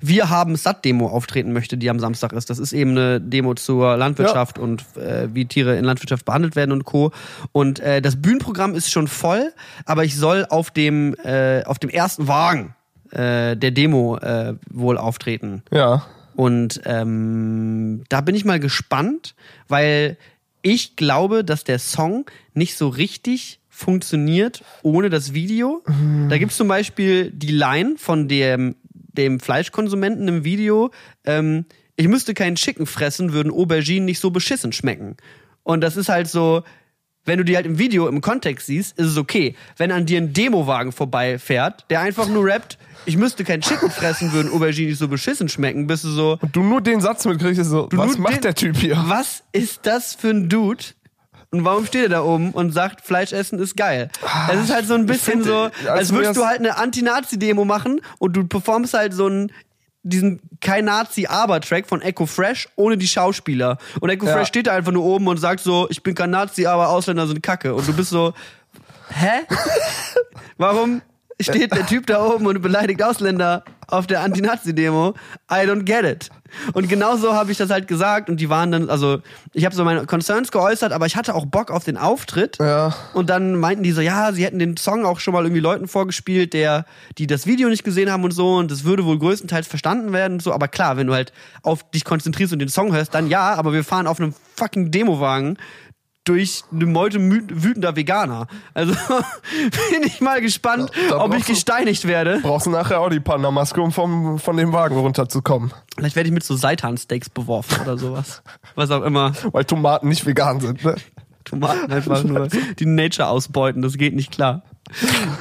Wir haben Satt-Demo auftreten möchte, die am Samstag ist. Das ist eben eine Demo zur Landwirtschaft und äh, wie Tiere in Landwirtschaft behandelt werden und Co. Und äh, das Bühnenprogramm ist schon voll, aber ich soll auf dem, äh, auf dem ersten Wagen äh, der Demo äh, wohl auftreten. Ja. Und ähm, da bin ich mal gespannt, weil ich glaube, dass der Song nicht so richtig funktioniert ohne das Video. Da gibt's zum Beispiel die Line von dem, dem Fleischkonsumenten im Video, ähm, ich müsste keinen Chicken fressen, würden Auberginen nicht so beschissen schmecken. Und das ist halt so, wenn du die halt im Video im Kontext siehst, ist es okay. Wenn an dir ein Demowagen vorbeifährt, der einfach nur rappt, ich müsste kein Chicken fressen, würden Auberginen nicht so beschissen schmecken, bist du so, Und du nur den Satz mitkriegst, ist so, was macht den- der Typ hier? was ist das für ein Dude? Und warum steht er da oben und sagt, Fleisch essen ist geil? Es ist halt so ein bisschen so, als als würdest du halt eine Anti-Nazi-Demo machen und du performst halt so einen diesen kein Nazi aber Track von Echo Fresh ohne die Schauspieler und Echo Ja. Fresh steht da einfach nur oben und sagt so ich bin kein Nazi aber Ausländer sind Kacke und du bist so hä warum steht der Typ da oben und beleidigt Ausländer auf der Anti-Nazi-Demo. I don't get it. Und genau so habe ich das halt gesagt und die waren dann, also ich habe so meine Concerns geäußert, aber ich hatte auch Bock auf den Auftritt. Ja. Und dann meinten die so, ja, sie hätten den Song auch schon mal irgendwie Leuten vorgespielt, der, die das Video nicht gesehen haben und so und das würde wohl größtenteils verstanden werden und so. Aber klar, wenn du halt auf dich konzentrierst und den Song hörst, dann ja, aber wir fahren auf einem fucking Demowagen durch eine Meute wütender Veganer. Also bin ich mal gespannt, Da- da ob ich gesteinigt werde. Brauchst du nachher auch die Panda-Maske, um vom, von dem Wagen runterzukommen. Vielleicht werde ich mit so Seitansteaks beworfen oder sowas. Was auch immer. Weil Tomaten nicht vegan sind, ne? Tomaten einfach nur die Nature ausbeuten, das geht nicht klar.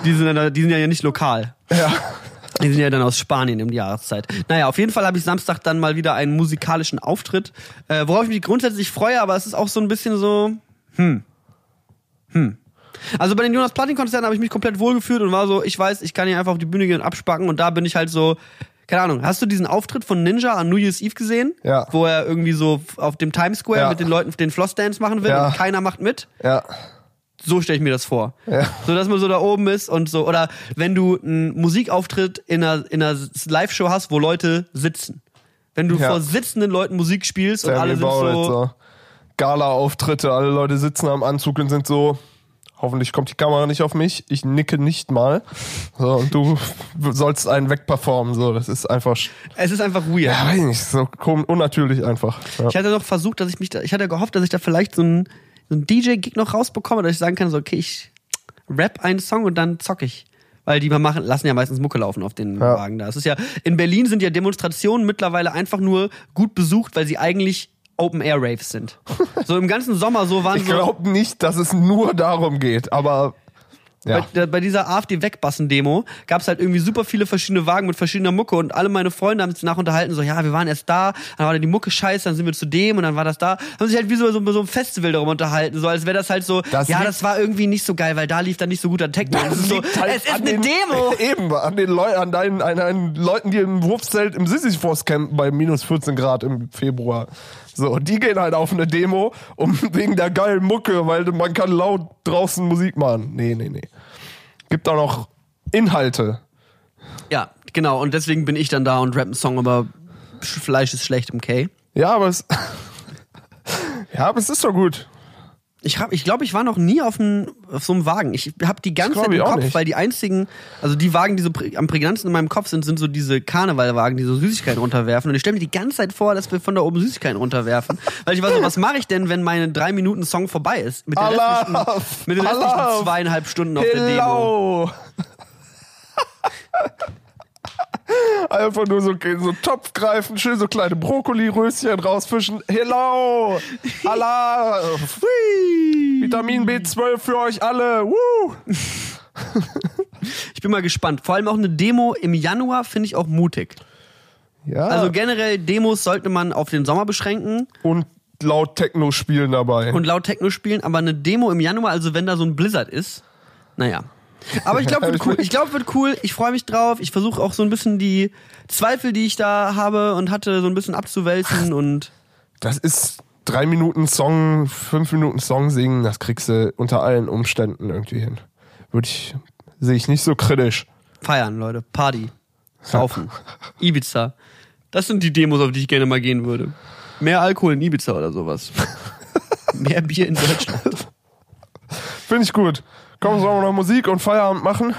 Die sind, ja, die sind ja nicht lokal. Ja. Die sind ja dann aus Spanien um die Jahreszeit. Naja, auf jeden Fall habe ich Samstag dann mal wieder einen musikalischen Auftritt, äh, worauf ich mich grundsätzlich freue, aber es ist auch so ein bisschen so, hm, hm. Also bei den Jonas Platin-Konzerten habe ich mich komplett wohlgefühlt und war so, ich weiß, ich kann hier einfach auf die Bühne gehen und abspacken und da bin ich halt so, keine Ahnung, hast du diesen Auftritt von Ninja an New Year's Eve gesehen? Ja. Wo er irgendwie so auf dem Times Square Ja. mit den Leuten den Flossdance machen will Ja. und keiner macht mit? Ja. So stelle ich mir das vor. Ja. So, dass man so da oben ist und so. Oder wenn du einen Musikauftritt in einer, in einer Live-Show hast, wo Leute sitzen. Wenn du Ja. vor sitzenden Leuten Musik spielst und Tell alle sind so. so. Gala-Auftritte, alle Leute sitzen am Anzug und sind so, hoffentlich kommt die Kamera nicht auf mich, ich nicke nicht mal. So, und du sollst einen wegperformen, so, das ist einfach, Es ist einfach weird. ja, weiß ich nicht, so kom- unnatürlich einfach. Ja. Ich hatte noch versucht, dass ich mich da, ich hatte gehofft, dass ich da vielleicht so einen, so einen DJ-Gig noch rausbekomme, dass ich sagen kann, so, okay, ich rap einen Song und dann zock ich. Weil die machen, lassen ja meistens Mucke laufen auf den Ja. Wagen da. Es ist ja, in Berlin sind ja Demonstrationen mittlerweile einfach nur gut besucht, weil sie eigentlich Open-Air-Raves sind. so im ganzen Sommer so waren Ich so. glaube nicht, dass es nur darum geht, aber Ja. Bei, bei dieser AfD-Wegbassen-Demo gab es halt irgendwie super viele verschiedene Wagen mit verschiedener Mucke und alle meine Freunde haben sich nach unterhalten, so, ja, wir waren erst da, dann war da die Mucke scheiße, dann sind wir zu dem und dann war das da. Haben sich halt wie so, so, so ein Festival darum unterhalten, so als wäre das halt so, Das ja, das war irgendwie nicht so geil, weil da lief dann nicht so guter Techno. Und es ist so, halt es ist an eine den, Demo! Eben, an den Leuten, an deinen, an deinen Leuten, die im Wurfzelt im Sisyphos campen bei minus 14 Grad im Februar. So, die gehen halt auf eine Demo, um wegen der geilen Mucke, weil man kann laut draußen Musik machen. Nee, nee, nee. Gibt auch noch Inhalte. Ja, genau. Und deswegen bin ich dann da und rapp einen Song über Sch- Fleisch ist schlecht im K. Ja, aber es. ja, aber es ist doch gut. Ich hab, ich glaube, ich war noch nie auf, einem auf so einem Wagen. Ich habe die ganze glaub Zeit im Kopf, nicht. weil die einzigen, also die Wagen, die so am prägnantesten in meinem Kopf sind, sind so diese Karnevalwagen, die so Süßigkeiten runterwerfen. Und ich stelle mir die ganze Zeit vor, dass wir von da oben Süßigkeiten runterwerfen. weil ich war so, was mache ich denn, wenn meine drei Minuten Song vorbei ist? Mit den restlichen, mit den restlichen zweieinhalb Stunden auf der Demo. Einfach nur so, so einen Topf greifen, schön so kleine Brokkoli-Röschen rausfischen. Hello! Allah! Vitamin B12 für euch alle! Woo! Ich bin mal gespannt. Vor allem auch eine Demo im Januar finde ich auch mutig. Ja, Also generell Demos sollte man auf den Sommer beschränken. und laut Techno spielen dabei. und laut Techno spielen, aber eine Demo im Januar, also wenn da so ein Blizzard ist, naja. Aber ich glaube, wird cool. Ich glaube, wird cool. Ich freue mich drauf. Ich versuche auch so ein bisschen die Zweifel, die ich da habe und hatte, so ein bisschen abzuwälzen und das ist drei Minuten Song, fünf Minuten Song singen, das kriegst du unter allen Umständen irgendwie hin. Würde ich, sehe ich nicht so kritisch. feiern, Leute. Party. Saufen. Ibiza. Das sind die Demos, auf die ich gerne mal gehen würde. Mehr Alkohol in Ibiza oder sowas. Mehr Bier in Deutschland. Finde ich gut. Komm, sollen wir noch Musik und Feierabend machen?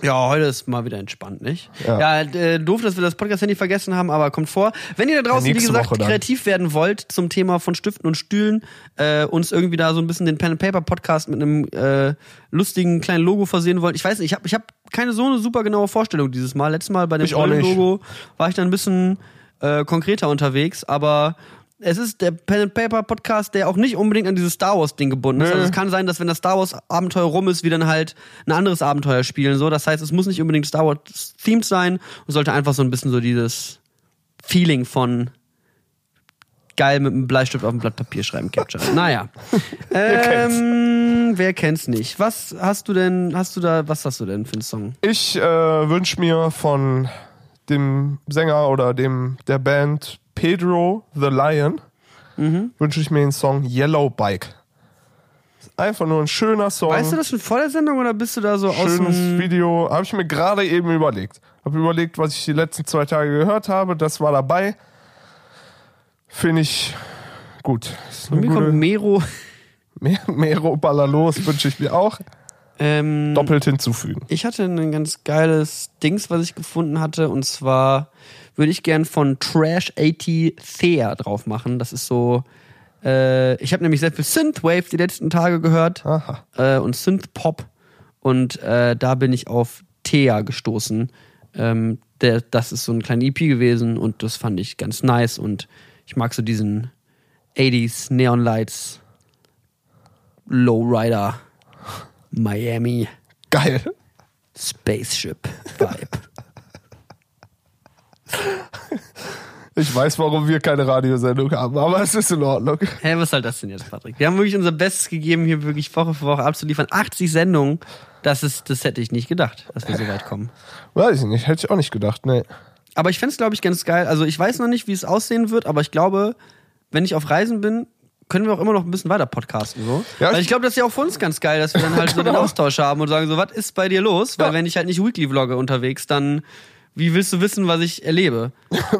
Ja, heute ist mal wieder entspannt, nicht? Ja. Ja, äh, doof, dass wir das Podcast-Handy vergessen haben, aber kommt vor. Wenn ihr da draußen, wie nächste gesagt, kreativ werden wollt zum Thema von Stiften und Stühlen, äh, uns irgendwie da so ein bisschen den Pen and Paper Podcast mit einem äh, lustigen kleinen Logo versehen wollt. Ich weiß nicht, ich habe ich hab keine so eine super genaue Vorstellung dieses Mal. Letztes Mal bei dem nicht. Logo war ich dann ein bisschen äh, konkreter unterwegs, aber es ist der Pen and Paper Podcast, der auch nicht unbedingt an dieses Star Wars Ding gebunden ist. Also es kann sein, dass wenn das Star Wars Abenteuer rum ist, wir dann halt ein anderes Abenteuer spielen. So, das heißt, es muss nicht unbedingt Star Wars themed sein und sollte einfach so ein bisschen so dieses Feeling von geil mit einem Bleistift auf dem Blatt Papier schreiben capture. Naja, ähm, wer kennt's nicht? Was hast du denn? Hast du da? Was hast du denn für einen Song? Ich äh, wünsche mir von dem Sänger oder dem der Band Pedro the Lion Mhm. wünsche ich mir den Song Yellow Bike. Einfach nur ein schöner Song. Weißt du das schon vor der Sendung oder bist du da so aus Schönes Video. Habe ich mir gerade eben überlegt. Habe überlegt, was ich die letzten zwei Tage gehört habe. Das war dabei. Finde ich gut. Eine mir kommt Mero. Mero Ballalos wünsche ich mir auch. Ähm, Doppelt hinzufügen. Ich hatte ein ganz geiles Dings, was ich gefunden hatte, und zwar würde ich gern von Trash 80 Thea drauf machen. Das ist so. Äh, ich habe nämlich sehr viel Synthwave die letzten Tage gehört äh, und Synthpop und äh, da bin ich auf Thea gestoßen. Ähm, der, das ist so ein kleiner EP gewesen und das fand ich ganz nice und ich mag so diesen 80s Neon Lights Lowrider Miami Geil. Spaceship Vibe. Ich weiß, warum wir keine Radiosendung haben, aber es ist in Ordnung. Hä, was soll das denn jetzt, Patrick? Wir haben wirklich unser Bestes gegeben, hier wirklich Woche für Woche abzuliefern. 80 Sendungen, das ist, das hätte ich nicht gedacht, dass wir so weit kommen. Weiß ich nicht, hätte ich auch nicht gedacht, nee. Aber ich fände es, glaube ich, ganz geil. Also ich weiß noch nicht, wie es aussehen wird, aber ich glaube, wenn ich auf Reisen bin, können wir auch immer noch ein bisschen weiter podcasten. So. Ja, Weil ich- glaube, das ist ja auch für uns ganz geil, dass wir dann halt so den Genau. Austausch haben und sagen so, was ist bei dir los? Weil Ja. wenn ich halt nicht Weekly vlogge unterwegs, dann wie willst du wissen, was ich erlebe?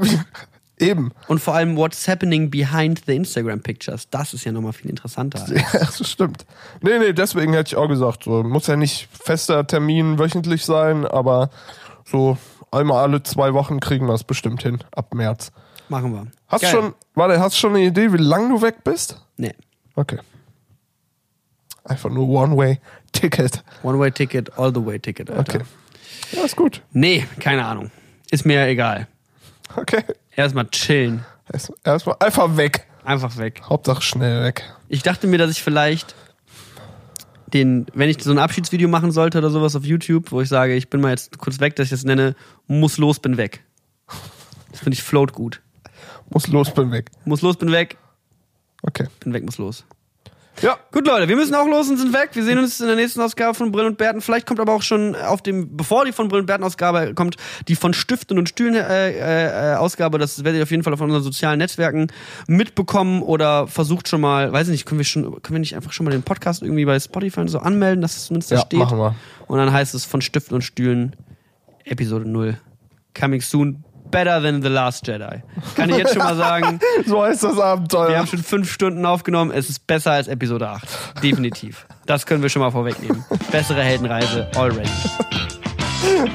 Eben. Und vor allem, what's happening behind the Instagram pictures? Das ist ja nochmal viel interessanter. Ja, das stimmt. Nee, nee, deswegen hätte ich auch gesagt, so, muss ja nicht fester Termin wöchentlich sein, aber so einmal alle zwei Wochen kriegen wir es bestimmt hin, ab März. Machen wir. Hast Geil. schon, warte, hast schon eine Idee, wie lange du weg bist? Nee. Okay. Einfach nur One-Way-Ticket. One-Way-Ticket, all-the-way-Ticket, Alter. Okay. Ja, ist gut. Nee, keine Ahnung. Ist mir egal. Okay. Erstmal chillen. Erst- Erstmal einfach weg. Einfach weg. Hauptsache schnell weg. Ich dachte mir, dass ich vielleicht den, wenn ich so ein Abschiedsvideo machen sollte oder sowas auf YouTube, wo ich sage, ich bin mal jetzt kurz weg, dass ich das nenne, muss los, bin weg. Das finde ich float gut. Muss los, bin weg. Muss los, bin weg, Okay. bin weg, muss los. Ja. Gut, Leute, wir müssen auch los und sind weg. Wir sehen uns in der nächsten Ausgabe von Brill und Bärten. Vielleicht kommt aber auch schon auf dem, bevor die von Brill und Bärten Ausgabe kommt, die von Stiften und Stühlen äh, äh, Ausgabe. Das werdet ihr auf jeden Fall auf unseren sozialen Netzwerken mitbekommen oder versucht schon mal, weiß ich nicht, können wir schon, können wir nicht einfach schon mal den Podcast irgendwie bei Spotify und so anmelden, dass es zumindest da Ja, steht? machen wir. Und dann heißt es von Stiften und Stühlen Episode 0. Coming soon. Better than The Last Jedi. Kann ich jetzt schon mal sagen. So heißt das Abenteuer. Wir haben schon fünf Stunden aufgenommen. Es ist besser als Episode 8. Definitiv. Das können wir schon mal vorwegnehmen. Bessere Heldenreise already.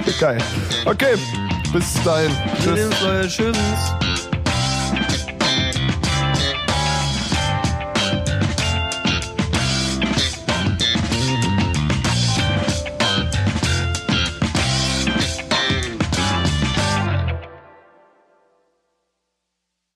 Geil. Okay. Bis dahin. Tschüss. Tschüss.